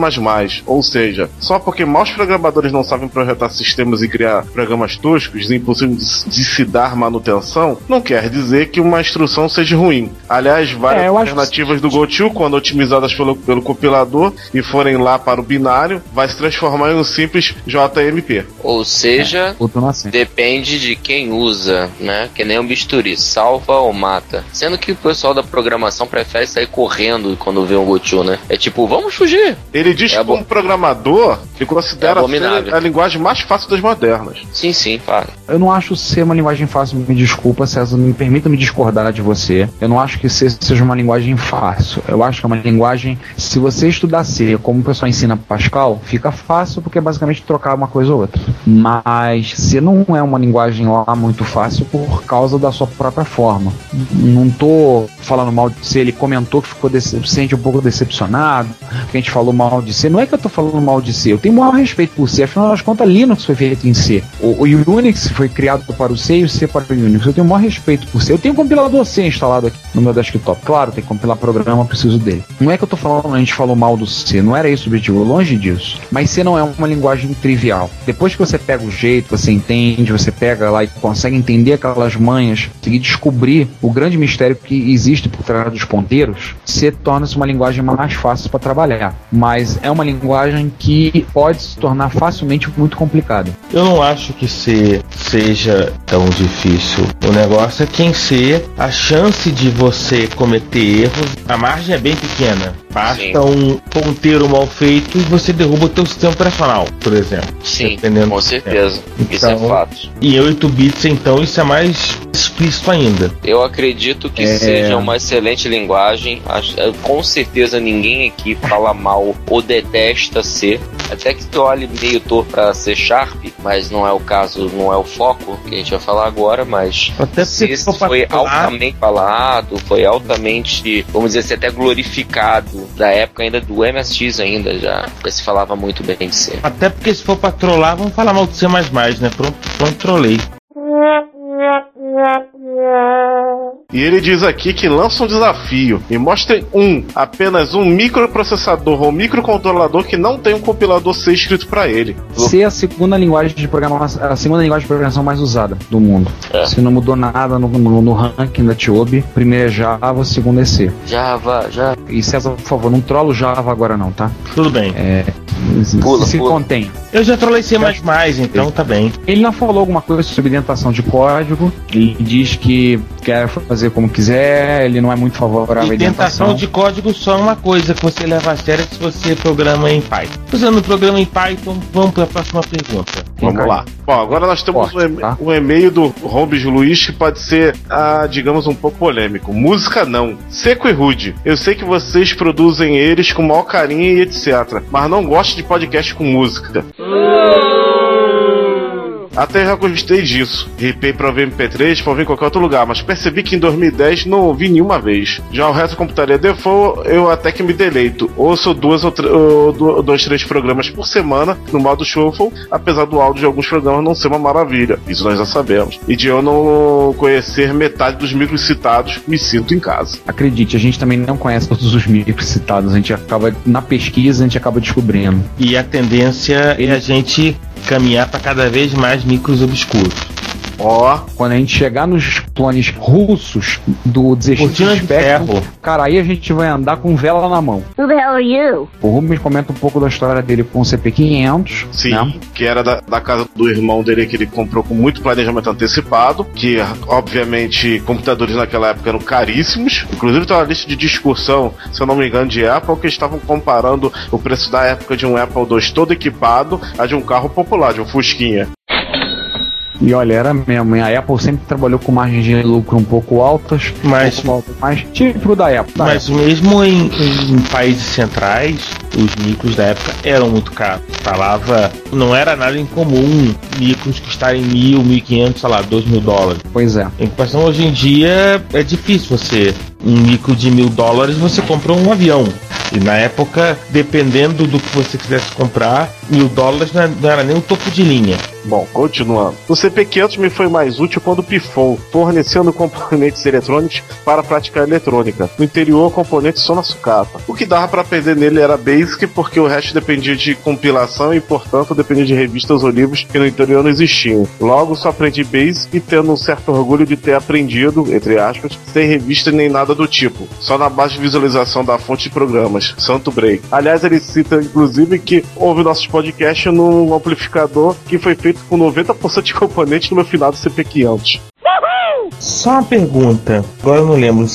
Ou seja, só porque maus programadores não sabem projetar sistemas e criar programas toscos impossíveis de, de se dar manutenção, não quer dizer que uma instrução seja ruim. Aliás, várias É, alternativas do GoTo, quando otimizadas pelo, pelo compilador e forem lá para o binário, vai se transformar em um simples JMP. Ou seja, assim. Depende de quem usa, né? Que nem um bisturi, salva ou mata. Sendo que o pessoal da programação prefere sair correndo quando vê um Gochu, né? É tipo, vamos fugir. Ele diz É que, como programador, ele considera É ser a linguagem mais fácil das modernas. Sim, sim, claro. Eu não acho ser uma linguagem fácil, me desculpa, César, me permita me discordar de você. Eu não acho que C seja uma linguagem fácil. Eu acho que é uma linguagem, se você estudar C, como o pessoal ensina Pascal, fica fácil porque é basicamente trocar uma coisa ou outra. Mas C não é uma linguagem lá muito fácil por causa da sua própria forma. Não tô falando mal de C, ele comentou que ficou sente um pouco decepcionado, que a gente falou mal de C. Não é que eu tô falando mal de C, eu tenho maior respeito por C, afinal das contas, Linux foi feito em C. O, o Unix foi criado para o C e o C para o Unix. Eu tenho maior respeito por C. Eu tenho um compilador C instalado aqui no meu desktop. Claro, tem que compilar programa, preciso dele. Não é que eu tô falando, a gente falou mal do C, não era esse o objetivo, longe disso. Mas C não é uma linguagem trivial. Depois que você pega o jeito, você entende, você pega lá e consegue entender aquelas manhas, conseguir descobrir o grande mistério que existe por trás dos ponteiros, C torna-se uma linguagem mais fácil para trabalhar. Mas é uma linguagem que pode se tornar facilmente muito complicada. Eu não acho que C seja tão difícil. O negócio é que em C, a chance de você cometer erros, a margem é bem pequena. Basta Sim. um ponteiro mal feito e você derruba o teu sistema operacional, por exemplo. Sim, Dependendo com certeza. Isso é Então- fato. E em 8 bits, então, isso é mais explícito ainda. Eu acredito que É. seja uma excelente linguagem. Eh, Com certeza ninguém aqui fala mal ou detesta C. Até que tu olhe meio torto pra C Sharp, mas não é o caso, não é o foco que a gente vai falar agora, mas Até C foi altamente falado, foi altamente, vamos dizer assim, até glorificado. Da época ainda do MSX ainda já, já se falava muito bem de C. Até porque se for pra trollar, vamos falar mal de C, né? Pronto, pronto, trolei. E ele diz aqui que lança um desafio e mostrem um, apenas um microprocessador ou microcontrolador que não tem um compilador C escrito para ele. C é a segunda linguagem de programação, a segunda linguagem de programação mais usada do mundo. É. Se não mudou nada no, no, no ranking da TIOB, primeiro é Java, o segundo é C. Java, já. E César, por favor, não trola o Java agora não, tá? Tudo bem. É, Pula, se pula. contém. Eu já trolei C++, então tá bem. Ele não falou alguma coisa sobre orientação de código. Ele diz que quer fazer como quiser, ele não é muito favorável à Indentação de código só é uma coisa que você leva a sério se você programa em Python. Usando o programa em Python, vamos para a próxima pergunta. Vamos lá. Bom, agora nós temos Forte, um, e- tá? um e-mail do Rombes Luiz que pode ser, ah, digamos, um pouco polêmico. Música não. Seco e rude. Eu sei que vocês produzem eles com maior carinho e etc. Mas não gosto de podcast com música. Até já gostei disso. Ripei pra ouvir MP3, pra ouvir em qualquer outro lugar, mas percebi que em 2010 não ouvi nenhuma vez. Já o resto da computaria default, eu até que me deleito. Ouço duas ou, ou dois, três programas por semana no modo shuffle, apesar do áudio de alguns programas não ser uma maravilha. Isso nós já sabemos. E de eu não conhecer metade dos micros citados, me sinto em casa. Acredite, a gente também não conhece todos os micros citados. A gente acaba, na pesquisa, a gente acaba descobrindo. E a tendência é a gente caminhar para cada vez mais micros obscuros. Ó, Quando a gente chegar nos clones russos do 16 Cortina de Spectrum, ferro. cara, aí a gente vai andar com vela na mão. Who the hell are you? O Rubens comenta um pouco da história dele com o CP500. Sim, né? que era da, da casa do irmão dele que ele comprou com muito planejamento antecipado, que obviamente computadores naquela época eram caríssimos. Inclusive tem uma lista de discussão, se eu não me engano, de Apple, que estavam comparando o preço da época de um Apple II todo equipado a de um carro popular, de um Fusquinha. E olha, era mesmo. A Apple sempre trabalhou com margens de lucro um pouco altas. Mas- um pouco altas, mas típico da Apple. da Mas mesmo em, em países centrais, os micros da época eram muito caros. Falava, não era nada incomum micros custarem mil, mil e quinhentos, sei lá, dois mil dólares. Pois é. Em comparação, hoje em dia é difícil você. Um micro de mil dólares você comprou um avião. E na época, dependendo do que você quisesse comprar, mil dólares não era- não era nem o topo de linha. Bom, continuando. O CP500 me foi mais útil quando pifou, fornecendo [laughs] componentes eletrônicos para praticar eletrônica. No interior, componentes só na sucata. O que dava para aprender nele era Basic, porque o resto dependia de compilação e, portanto, dependia de revistas ou livros que no interior não existiam. Logo, só aprendi Basic e tendo um certo orgulho de ter aprendido, entre aspas, sem revista nem nada do tipo. Só na base de visualização da fonte de programas, Santo Break. Aliás, ele cita, inclusive, que houve nossos podcasts num amplificador que foi feito com 90% de componentes no meu finado CP500. Só uma pergunta, agora eu não lembro.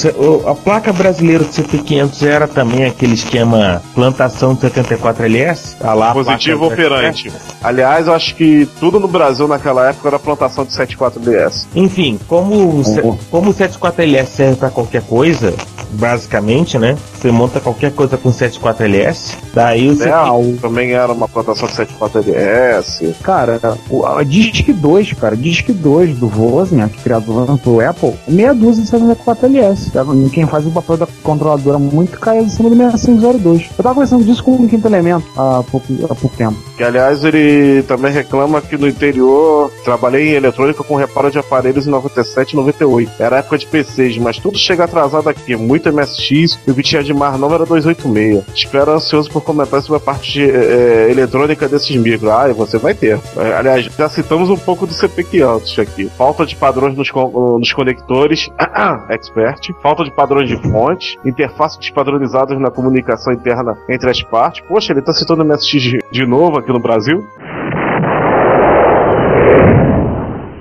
A placa brasileira do CP500 era também aquele esquema plantação de 74LS? Tá lá, Positivo operante. Aliás, eu acho que tudo no Brasil naquela época era plantação de 74DS. Enfim, como, o se- como o 74LS serve para qualquer coisa, basicamente, né? Você monta qualquer coisa com 74LS, daí o É, também era uma plantação de 74DS. Cara, o, a Disc 2, cara, Disc 2 do Wozniak, criador do Apple, meia dúzia de 74LS. Tá? Quem faz o papel da controladora muito cai em cima do 6502. Eu tava conversando disso com o Quinto Elemento há pouco, há pouco tempo. Que aliás ele também reclama que no interior trabalhei em eletrônica com reparo de aparelhos em 97 e 98. Era época de PCs, mas tudo chega atrasado aqui. Muito MSX e o que tinha de mais novo era 286. Espero ansioso por comentar sobre a parte de, eh, eletrônica desses micros. Ah, você vai ter. Eh, aliás, já citamos um pouco do CP500 aqui. Falta de padrões nos, nos conectores, [coughs] expert. Falta de padrões de fonte. Interfaces despadronizadas na comunicação interna entre as partes. Poxa, ele tá citando MSX de, de novo aqui no Brasil.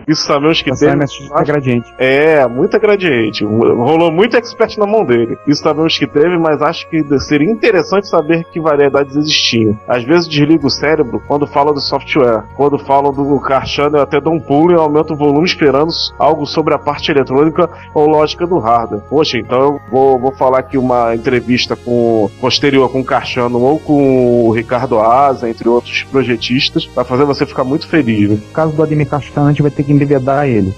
Isso sabemos que Essa teve. É gradiente. É, muita gradiente. Rolou muito expert na mão dele. Isso sabemos que teve, mas acho que seria interessante saber que variedades existiam. Às vezes desligo o cérebro quando falam do software. Quando falam do Carchano, eu até dou um pulo e aumento o volume esperando algo sobre a parte eletrônica ou lógica do hardware. Poxa, então eu vou, vou falar aqui uma entrevista com posterior com o Carchano ou com o Ricardo Asa, entre outros projetistas, para fazer você ficar muito feliz. Né? No caso do Ademir Castano, a gente vai ter que endevedar ele.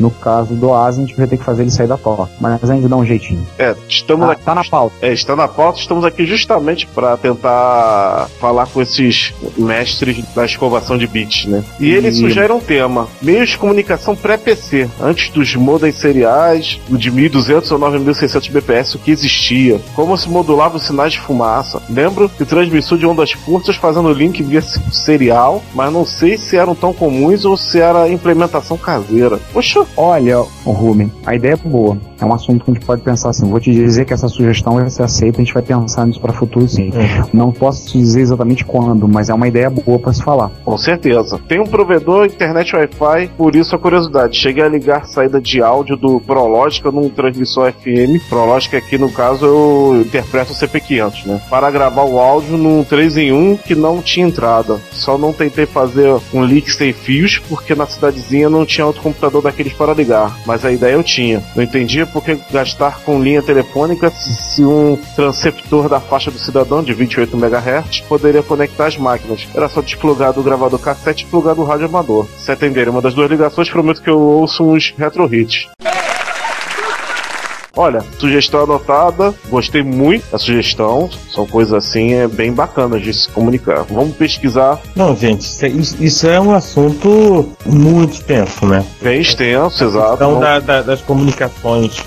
No caso do Asa, a gente vai ter que fazer ele sair da toca. Mas ainda dá um jeitinho. É, estamos Tá, aqui. tá na pauta. É, está na pauta, estamos aqui justamente para tentar falar com esses mestres da escovação de bits, né? E ele E- sugere um tema: meios de comunicação pré-PC, antes dos modems seriais, o de 1200 ou 9600 bps, o que existia, como se modulava os sinais de fumaça. Lembro que transmissão de ondas curtas fazendo link via serial, mas não sei se eram tão comuns ou se era implementação caseira. Poxa, Olha, o Ruben, a ideia é boa. É um assunto que a gente pode pensar assim. Vou te dizer que essa sugestão vai ser aceita, a gente vai pensar nisso para futuro sim. Não posso te dizer exatamente quando, mas é uma ideia boa para se falar. Com certeza. Tem um provedor internet Wi-Fi, por isso a curiosidade. Cheguei a ligar saída de áudio do Prológica num transmissor FM. Prológica aqui no caso eu interpreto o CP500, né? Para gravar o áudio num 3 em 1 que não tinha entrada. Só não tentei fazer um leak sem fios porque na cidadezinha não tinha outro computador para ligar. Mas a ideia eu tinha. Não entendia por que gastar com linha telefônica se um transceptor da faixa do cidadão de 28 MHz poderia conectar as máquinas. Era só desplugar do gravador cassete e plugar do rádio amador. Se atenderem uma das duas ligações, prometo que eu ouço uns retro hits. Olha, sugestão anotada, gostei muito da sugestão. São coisas assim, é bem bacanas de se comunicar. Vamos pesquisar. Não, gente, isso é, é um assunto muito extenso, né? Bem extenso, exato. Então, da- da- das comunicações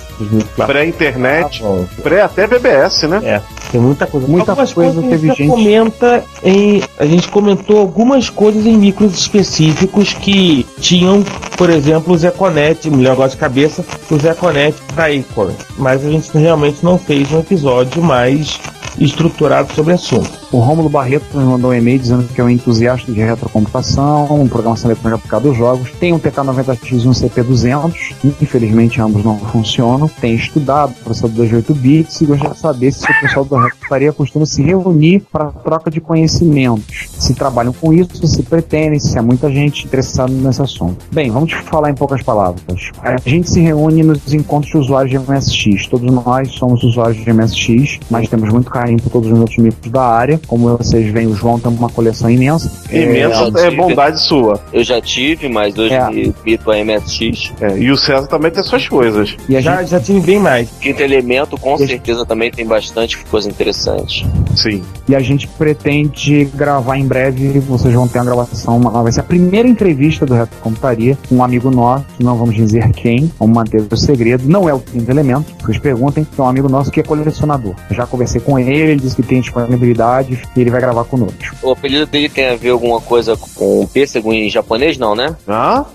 Pré-internet, Ah, bom. pré até BBS, né? É, tem muita coisa. Muita Algumas coisa coisas teve a gente comenta em. A gente comentou algumas coisas em micros específicos que tinham, por exemplo, o Zeconet, melhor negócio de cabeça, o Zeconet da Acorn. Mas a gente realmente não fez um episódio mais estruturado sobre o assunto. O Rômulo Barreto nos mandou um e-mail dizendo que é um entusiasta de retrocomputação, programação eletrônica aplicada aos jogos, tem um TK90X e um CP200, infelizmente ambos não funcionam, tem estudado processador de 8 bits e gostaria de saber se o pessoal da Retrocomputaria costuma se reunir para troca de conhecimentos, se trabalham com isso, se pretendem, se há muita gente interessada nesse assunto. Bem, vamos falar em poucas palavras. A gente se reúne nos encontros de usuários de MSX, todos nós somos usuários de MSX, mas temos muito carinho por todos os outros micros da área, como vocês veem, o João tem uma coleção imensa. Imensa É, é, bondade sua. Eu já tive, mas hoje É. me mito a MSX. É, e o César também tem suas coisas. E a Já, gente já tive bem mais. Quinto elemento, com E a certeza, também tem bastante coisa interessante. Sim. E a gente pretende gravar em breve, vocês vão ter uma gravação, uma- vai ser a primeira entrevista do Retro Computaria, um amigo nosso, não vamos dizer quem, vamos manter o segredo, não é o quinto elemento, vocês perguntem, é um amigo nosso que é colecionador. Já conversei com ele, ele disse que tem disponibilidade e ele vai gravar conosco. O apelido dele tem a ver alguma coisa com pêssego em japonês, não, né? Hã?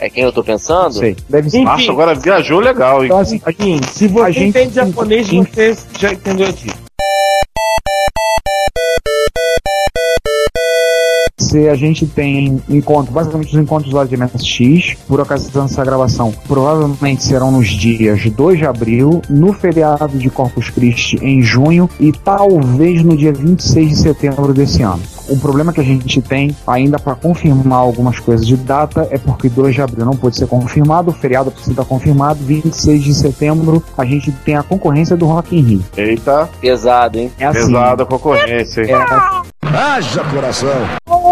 É quem eu tô pensando? Sei, deve ser. Nossa, agora viajou legal, hein? Então, assim, se você A gente- entende japonês, você já entendeu aqui. A gente tem encontro, basicamente os encontros lá de MSX, por ocasião dessa gravação, provavelmente serão nos dias 2 de abril, no feriado de Corpus Christi em junho e talvez no dia 26 de setembro desse ano. O problema que a gente tem ainda para confirmar algumas coisas de data é porque 2 de abril não pode ser confirmado, o feriado precisa estar confirmado, 26 de setembro a gente tem a concorrência do Rock in Rio. Eita, Pesado, hein? É assim, pesada a concorrência, hein? é, Haja coração.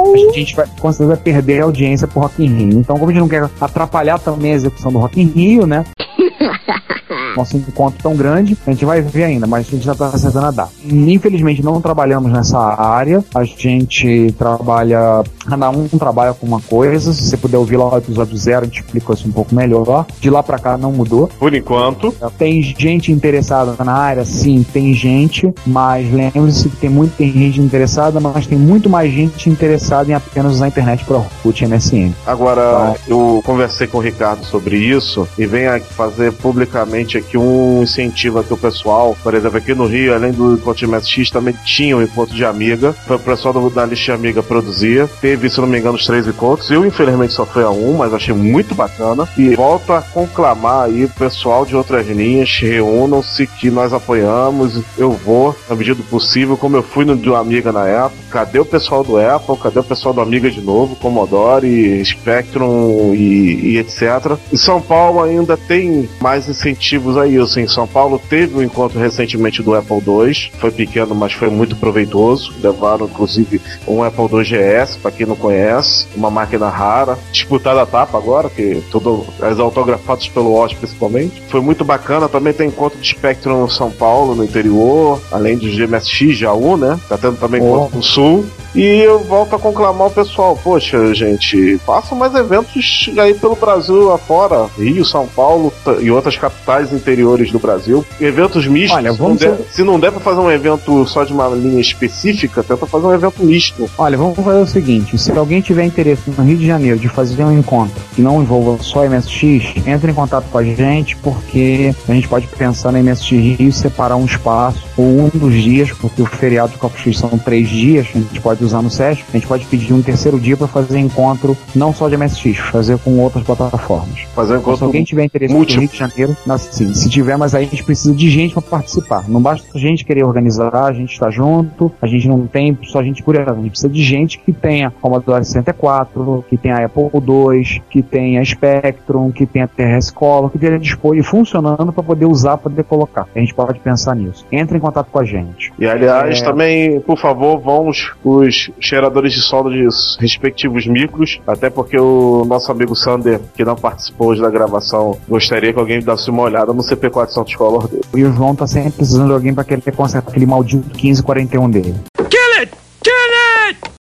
A gente vai com certeza perder a audiência pro Rock in Rio. Então, como a gente não quer atrapalhar também a execução do Rock in Rio, né? [laughs] Nosso encontro tão grande, a gente vai ver ainda, mas a gente já tá acertando a data. Infelizmente não trabalhamos nessa área, a gente trabalha, cada um trabalha com uma coisa. Se você puder ouvir lá o episódio zero, a gente explicou isso um pouco melhor. De lá pra cá não mudou. Por enquanto. Tem gente interessada na área? Sim, tem gente, mas lembre-se que tem muito tem gente interessada, mas tem muito mais gente interessada em apenas usar a internet para Orkut e MSN. Agora, eu conversei com o Ricardo sobre isso e venho fazer publicamente aqui um incentivo aqui ao pessoal. Por exemplo, aqui no Rio, além do encontro de MSX, também tinha um encontro de amiga. Foi o pessoal da Lixa Amiga produzia. Teve, se não me engano, os três encontros. Eu, infelizmente, só fui a um, mas achei muito bacana. E volto a conclamar aí o pessoal de outras linhas, reúnam-se que nós apoiamos. Eu vou, na medida do possível, como eu fui no do Amiga na época. Cadê o pessoal do Apple? Cadê o pessoal do Amiga de novo? Commodore, Spectrum e, e etc. Em São Paulo ainda tem mais incentivos relativos a isso. Em São Paulo teve um encontro recentemente do Apple II, foi pequeno, mas foi muito proveitoso. Levaram inclusive um Apple II GS, para quem não conhece, uma máquina rara, disputada a tapa agora, que tudo as autografadas pelo Osh principalmente. Foi muito bacana, também tem encontro de Spectrum no São Paulo, no interior, além do GMSX, Jaú, né? Tá tendo também Oh. encontro no Sul. E eu volto a conclamar o pessoal, poxa, gente, façam mais eventos aí pelo Brasil afora, Rio, São Paulo e outras capitais interiores do Brasil. Eventos mistos. Olha, se, não vamos der, se não der pra fazer um evento só de uma linha específica, tenta fazer um evento misto. Olha, vamos fazer o seguinte: se alguém tiver interesse no Rio de Janeiro de fazer um encontro que não envolva só MSX, entre em contato com a gente, porque a gente pode pensar na MSX Rio e separar um espaço ou um dos dias, porque o feriado de Copa X são três dias, a gente pode usar no SESC, a gente pode pedir um terceiro dia para fazer encontro não só de MSX, fazer com outras plataformas. Fazer um Então, se encontro alguém tiver interesse no múltiplo. Rio de Janeiro, assim, se tiver, mas aí a gente precisa de gente para participar. Não basta a gente querer organizar, a gente está junto, a gente não tem só gente por a gente precisa de gente que tenha Commodore 64, que tenha Apple II, que tenha Spectrum, que tenha TRS Color, que tenha disponível funcionando para poder usar, poder colocar. A gente pode pensar nisso. Entre em contato com a gente. E aliás, É. também, por favor, vão os, os cheiradores de solda de respectivos micros, até porque o nosso amigo Sander, que não participou hoje da gravação, gostaria que alguém desse uma olhada no CP400 Color dele. E o João tá sempre precisando de alguém para querer consertar aquele maldito 1541 dele.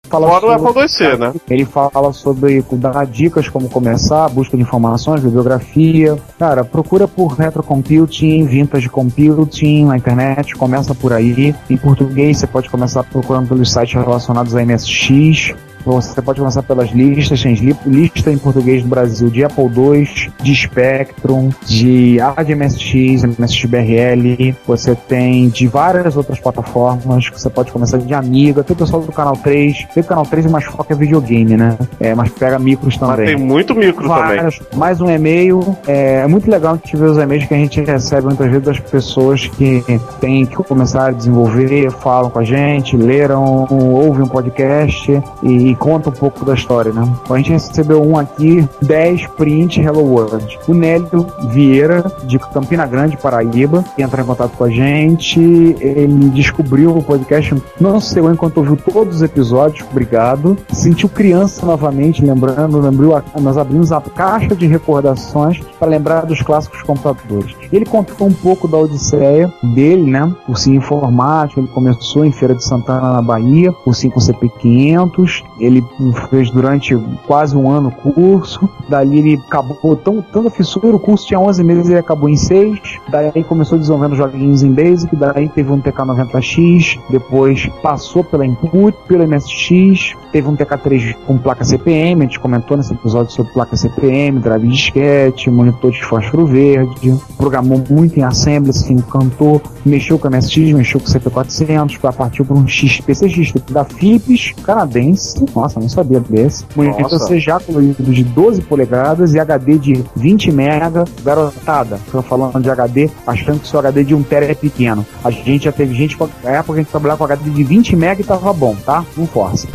Fala Fora o sobre- Apple IIc, né? Ele fala sobre dar dicas como começar, busca de informações, bibliografia. Cara, procura por retro computing, vintage computing na internet, começa por aí. Em português você pode começar procurando pelos sites relacionados a MSX. Você pode começar pelas listas, tem li- lista em português do Brasil de Apple II, de Spectrum, de ADMSX, MSX-BRL, você tem de várias outras plataformas, que você pode começar de Amiga, tem o pessoal do Canal 3, tem o Canal 3 é mais foca é videogame, né? É, mas pega micros também. Mas tem muito micro também. Várias. Mais um e-mail. É, é muito legal a gente ver os e-mails que a gente recebe muitas vezes das pessoas que têm que começar a desenvolver, falam com a gente, leram, ouvem um podcast e, contam um pouco da história, né? Então, a gente recebeu um aqui, 10 print Hello World. O Nélio Vieira, de Campina Grande, Paraíba, entra em contato com a gente. Ele descobriu o podcast, não sei enquanto ouviu todos os episódios, obrigado. Sentiu criança novamente, lembrando, lembrou a- nós abrimos a caixa de recordações para lembrar dos clássicos computadores. Ele contou um pouco da odisseia dele, né? O sim informático, ele começou em Feira de Santana, na Bahia, o sim com CP500, ele fez durante quase um ano o curso, dali ele acabou tão, tanta fissura, o curso tinha 11 meses ele acabou em 6, daí começou desenvolvendo joguinhos em Basic, daí teve um TK90X, depois passou pela Input, pela MSX, teve um TK3 com placa CPM, a gente comentou nesse episódio sobre placa CPM, drive disquete, monitor de fósforo verde, programou muito em Assembly, se encantou, mexeu com MSX, mexeu com o CP400, já partiu para um X, PCX da Philips canadense, nossa, não sabia desse, monitor Nossa. CJ colorido de 12 polegadas e HD de 20 mega, garotada, tô falando de HD, achando que seu HD de 1 tera é pequeno. A gente já teve gente, na época a gente trabalhava com HD de 20 mega e tava bom, tá? Não força.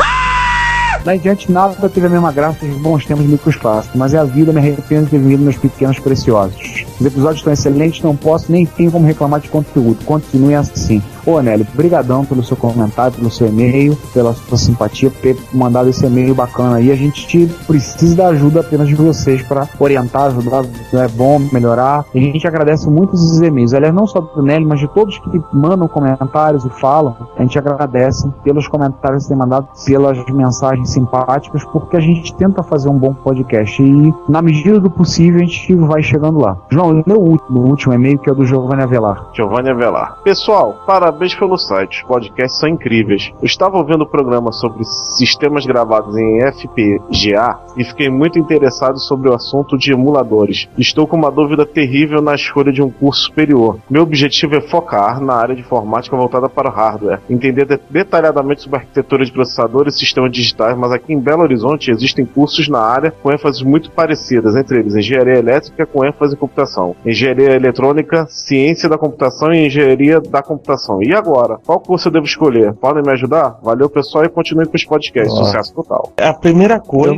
Daí em diante nada teve a mesma graça dos bons tempos clássicos, mas é a vida, me arrependo de ter vivido meus pequenos preciosos. Os episódios estão excelentes, não posso nem tenho como reclamar de conteúdo. Continue assim. Ô Nélio, brigadão pelo seu comentário, pelo seu e-mail, pela sua simpatia, por ter mandado esse e-mail bacana aí. A gente precisa da ajuda apenas de vocês para orientar, ajudar, é bom, melhorar. E a gente agradece muito esses e-mails. Aliás, não só do Nélio, mas de todos que mandam comentários e falam. A gente agradece pelos comentários que têm mandado, pelas mensagens simpáticas, porque a gente tenta fazer um bom podcast. E na medida do possível a gente vai chegando lá. João, o último, último e-mail que é do Giovanni Avelar. Giovanni Avelar. Pessoal, parabéns pelo site. Os podcasts são incríveis. Eu estava ouvindo o programa sobre sistemas gravados em FPGA e fiquei muito interessado sobre o assunto de emuladores. Estou com uma dúvida terrível na escolha de um curso superior. Meu objetivo é focar na área de informática voltada para hardware, entender de- detalhadamente sobre arquitetura de processadores, sistemas digitais, mas aqui em Belo Horizonte existem cursos na área com ênfases muito parecidas, entre eles engenharia elétrica com ênfase em computação, engenharia eletrônica, ciência da computação e engenharia da computação. E agora? Qual curso eu devo escolher? Podem me ajudar? Valeu, pessoal, e continue com os podcasts. Ó. Sucesso total. A primeira coisa,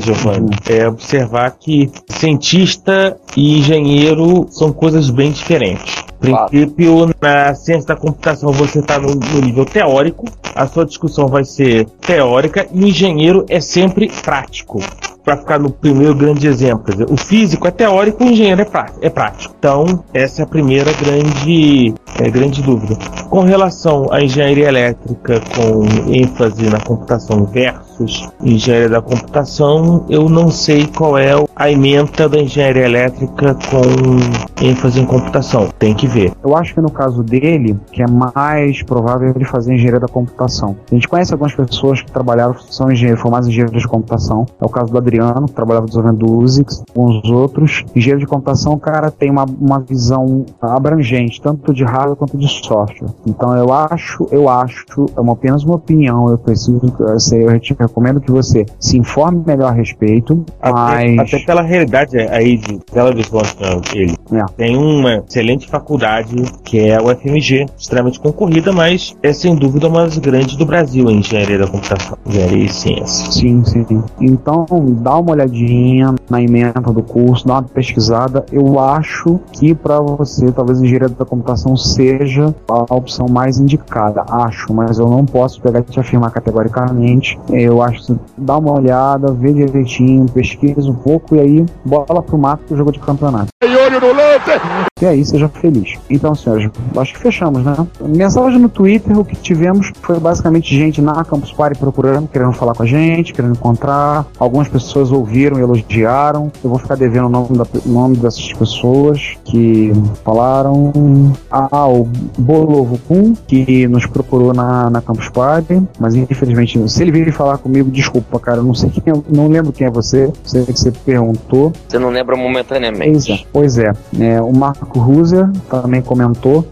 Giovanni, é observar que cientista e engenheiro são coisas bem diferentes. Princípio, na ciência da computação você está no, no nível teórico, a sua discussão vai ser teórica e o engenheiro é sempre prático. Para ficar no primeiro grande exemplo, dizer, o físico é teórico, o engenheiro é, prá- é prático. Então, essa é a primeira grande, é, grande dúvida. Com relação à engenharia elétrica com ênfase na computação versus engenharia da computação, eu não sei qual é a ementa da engenharia elétrica com ênfase em computação. Tem que ver. Eu acho que no caso dele, que é mais provável ele fazer engenharia da computação. A gente conhece algumas pessoas que trabalharam, são engenheiros, formados em engenharia de computação. É o caso do Adriano, que trabalhava desenvolvendo o USIX, alguns outros. Engenheiro de computação, o cara tem uma, uma visão abrangente, tanto de hardware quanto de software. Então eu acho, eu acho, é uma, apenas uma opinião, eu preciso, eu, sei, eu te recomendo que você se informe melhor a respeito, Até, mas... até pela realidade aí de Belo Horizonte, né, ele É. tem uma excelente faculdade que é a UFMG, extremamente concorrida, mas é sem dúvida uma das grandes do Brasil em engenharia da computação, engenharia e ciência. Sim, sim. Então, dá uma olhadinha na emenda do curso, dá uma pesquisada. Eu acho que para você, talvez engenharia da computação seja a opção mais indicada. Acho, mas eu não posso pegar e te afirmar categoricamente. Eu acho que dá uma olhada, vê direitinho, pesquisa um pouco e aí bola pro mato pro jogo de campeonato. E aí, seja feliz. Então, senhores, acho que fechamos, né? Mensagem no Twitter, o que tivemos foi basicamente gente na Campus Party procurando, querendo falar com a gente, querendo encontrar. Algumas pessoas ouviram e elogiaram. Eu vou ficar devendo o nome, da- nome dessas pessoas que falaram. Ah, o Bolovo Kun, que nos procurou na, na Campus Party, mas infelizmente, se ele vir falar comigo, desculpa, cara, eu não sei [laughs] quem é, não lembro quem é você, sei que você perguntou. Você não lembra momentaneamente. Pois é, pois é. É, o Marco Ruser também comentou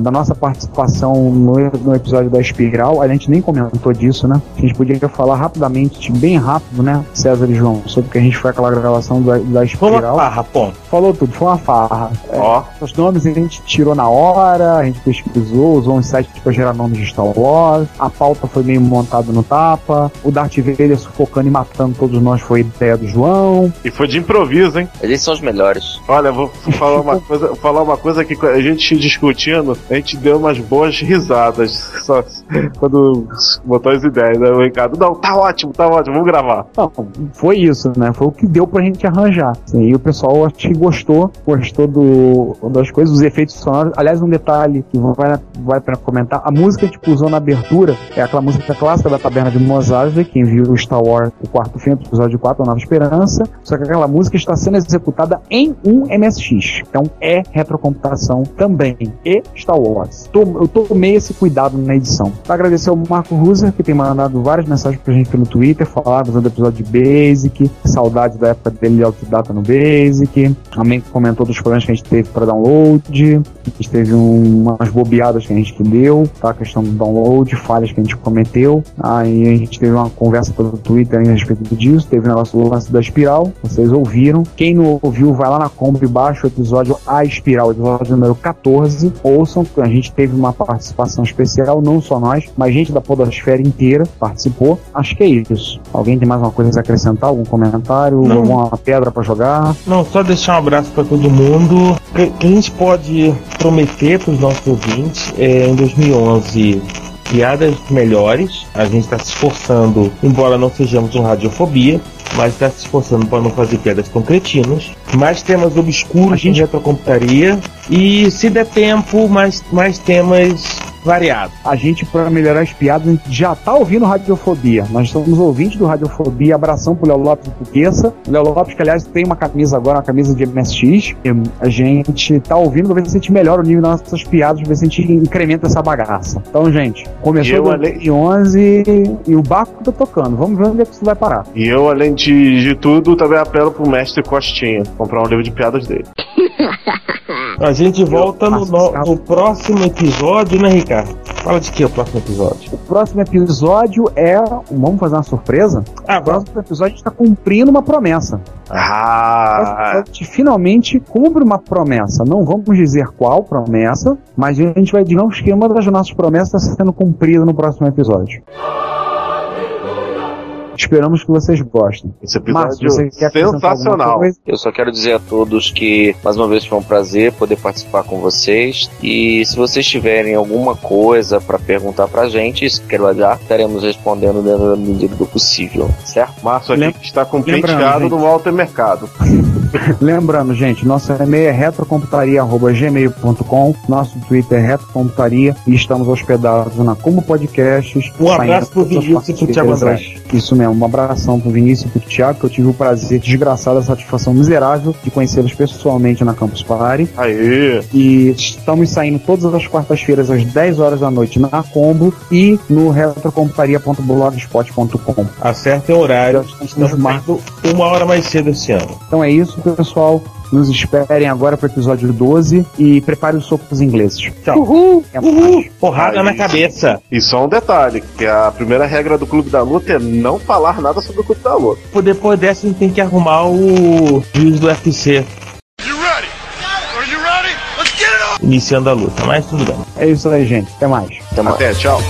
da nossa participação no, no episódio da Espiral. A gente nem comentou disso, né? A gente podia falar rapidamente, bem rápido, né, César e João, sobre o que a gente foi aquela gravação da, da Espiral. farra, ponto. Falou tudo, foi uma farra. É, Ó. Os nomes a gente tirou na hora, a gente pesquisou, usou um site para gerar nomes de Star Wars. A pauta foi meio montada no tapa. O Darth Vader sufocando e matando todos nós foi ideia do João. E foi de improviso, hein? Eles são os melhores. Olha, vou falar uma [laughs] coisa, falar uma coisa que a gente discutindo, a gente deu umas boas risadas. Só quando botou as ideias, né? O Ricardo, não, tá ótimo, tá ótimo, vamos gravar. Não, foi isso, né? Foi o que deu pra gente arranjar. E o pessoal acho que gostou, gostou do, das coisas, dos efeitos sonoros. Aliás, um detalhe que vai, vai pra comentar: a música que gente usou na abertura é aquela música clássica da Taberna de Mozart, quem viu o Star Wars, o quarto filme, episódio 4, A Nova Esperança. Só que aquela música está sendo executada em um MSX. Então é retrocomputação também. E Star Wars. Eu tomei esse cuidado na edição. Agradecer ao Marco Ruser, que tem mandado várias mensagens pra gente pelo Twitter, falando do episódio de Basic, saudade da época dele de Autodata no Basic. Também comentou dos problemas que a gente teve para download. A gente teve um- umas bobeadas que a gente deu, tá? A questão do download, falhas que a gente cometeu. Aí a gente teve uma conversa pelo Twitter a respeito disso. Teve o negócio do lance da espiral. Vocês ouviram. Quem não ouviu, vai lá na Combo e baixa o episódio A Espiral, episódio número 14. Ouçam, que a gente teve uma participação especial, não só nós, mas gente da Podosfera inteira participou. Acho que é isso. Alguém tem mais uma coisa a acrescentar? Algum comentário? Não. Alguma pedra pra jogar? Não, só deixar um abraço para todo mundo. O que a gente pode prometer para os nossos ouvintes é em 2011 piadas melhores. A gente está se esforçando, embora não sejamos um radiofobia, mas está se esforçando para não fazer piadas com cretinos. Mais temas obscuros de retrocomputaria e, se der tempo, mais, mais temas variados. a gente, para melhorar as piadas, a gente já tá ouvindo Radiofobia. Nós somos ouvintes do Radiofobia. Abração pro Léo Lopes pro Queça. O Léo Lopes, que aliás tem uma camisa agora, uma camisa de MSX. A gente tá ouvindo pra ver se a gente melhora o nível das nossas piadas, pra ver se a gente incrementa essa bagaça. Então, gente, começou eu, 2011 e o barco tá tocando. Vamos ver onde é que isso vai parar. E eu, além de, de tudo, também apelo pro mestre Costinha, comprar um livro de piadas dele. [laughs] A gente volta no, no- no próximo episódio, né, Ricardo? Fala de que o próximo episódio? O próximo episódio é. Vamos fazer uma surpresa? Ah, O próximo episódio a gente está cumprindo uma promessa. O próximo Ah, episódio a gente finalmente cumpre uma promessa. Não vamos dizer qual promessa, mas a gente vai digamos que uma das nossas promessas está sendo cumprida no próximo episódio. Esperamos que vocês gostem. esse Márcio, episódio você quer acrescentar alguma sensacional. Eu só quero dizer a todos que, mais uma vez, foi um prazer poder participar com vocês. E se vocês tiverem alguma coisa para perguntar pra gente, escreva estaremos respondendo dentro da medida do possível, certo? Márcio aqui Lem- está com penteado no Walter Mercado. Lembrando, gente, nosso e-mail é retrocomputaria.gmail.com, nosso Twitter é retrocomputaria e estamos hospedados na Como Podcasts. Um abraço pro todas as Vinícius e pro Thiago. Andrade. Isso mesmo, um abração pro Vinícius e pro Thiago, que eu tive o prazer desgraçado, a satisfação miserável de conhecê-los pessoalmente na Campus Party. Aê! E estamos saindo todas as quartas-feiras às 10 horas da noite na Combo e no retrocomputaria.blogspot.com. Acerta o horário. Estamos marcando uma hora mais cedo esse ano. Então é isso, pessoal. Nos esperem agora para o episódio 12 e prepare os sopros ingleses. Tchau. Uhul! Porrada Aí. na cabeça. E só um detalhe, que a primeira regra do Clube da Luta é não falar nada sobre o Clube da Luta. Depois dessa, a gente tem que arrumar o juiz do UFC. Iniciando a luta, mas tudo bem. É isso aí, gente. Até mais. Até mais. Até, tchau.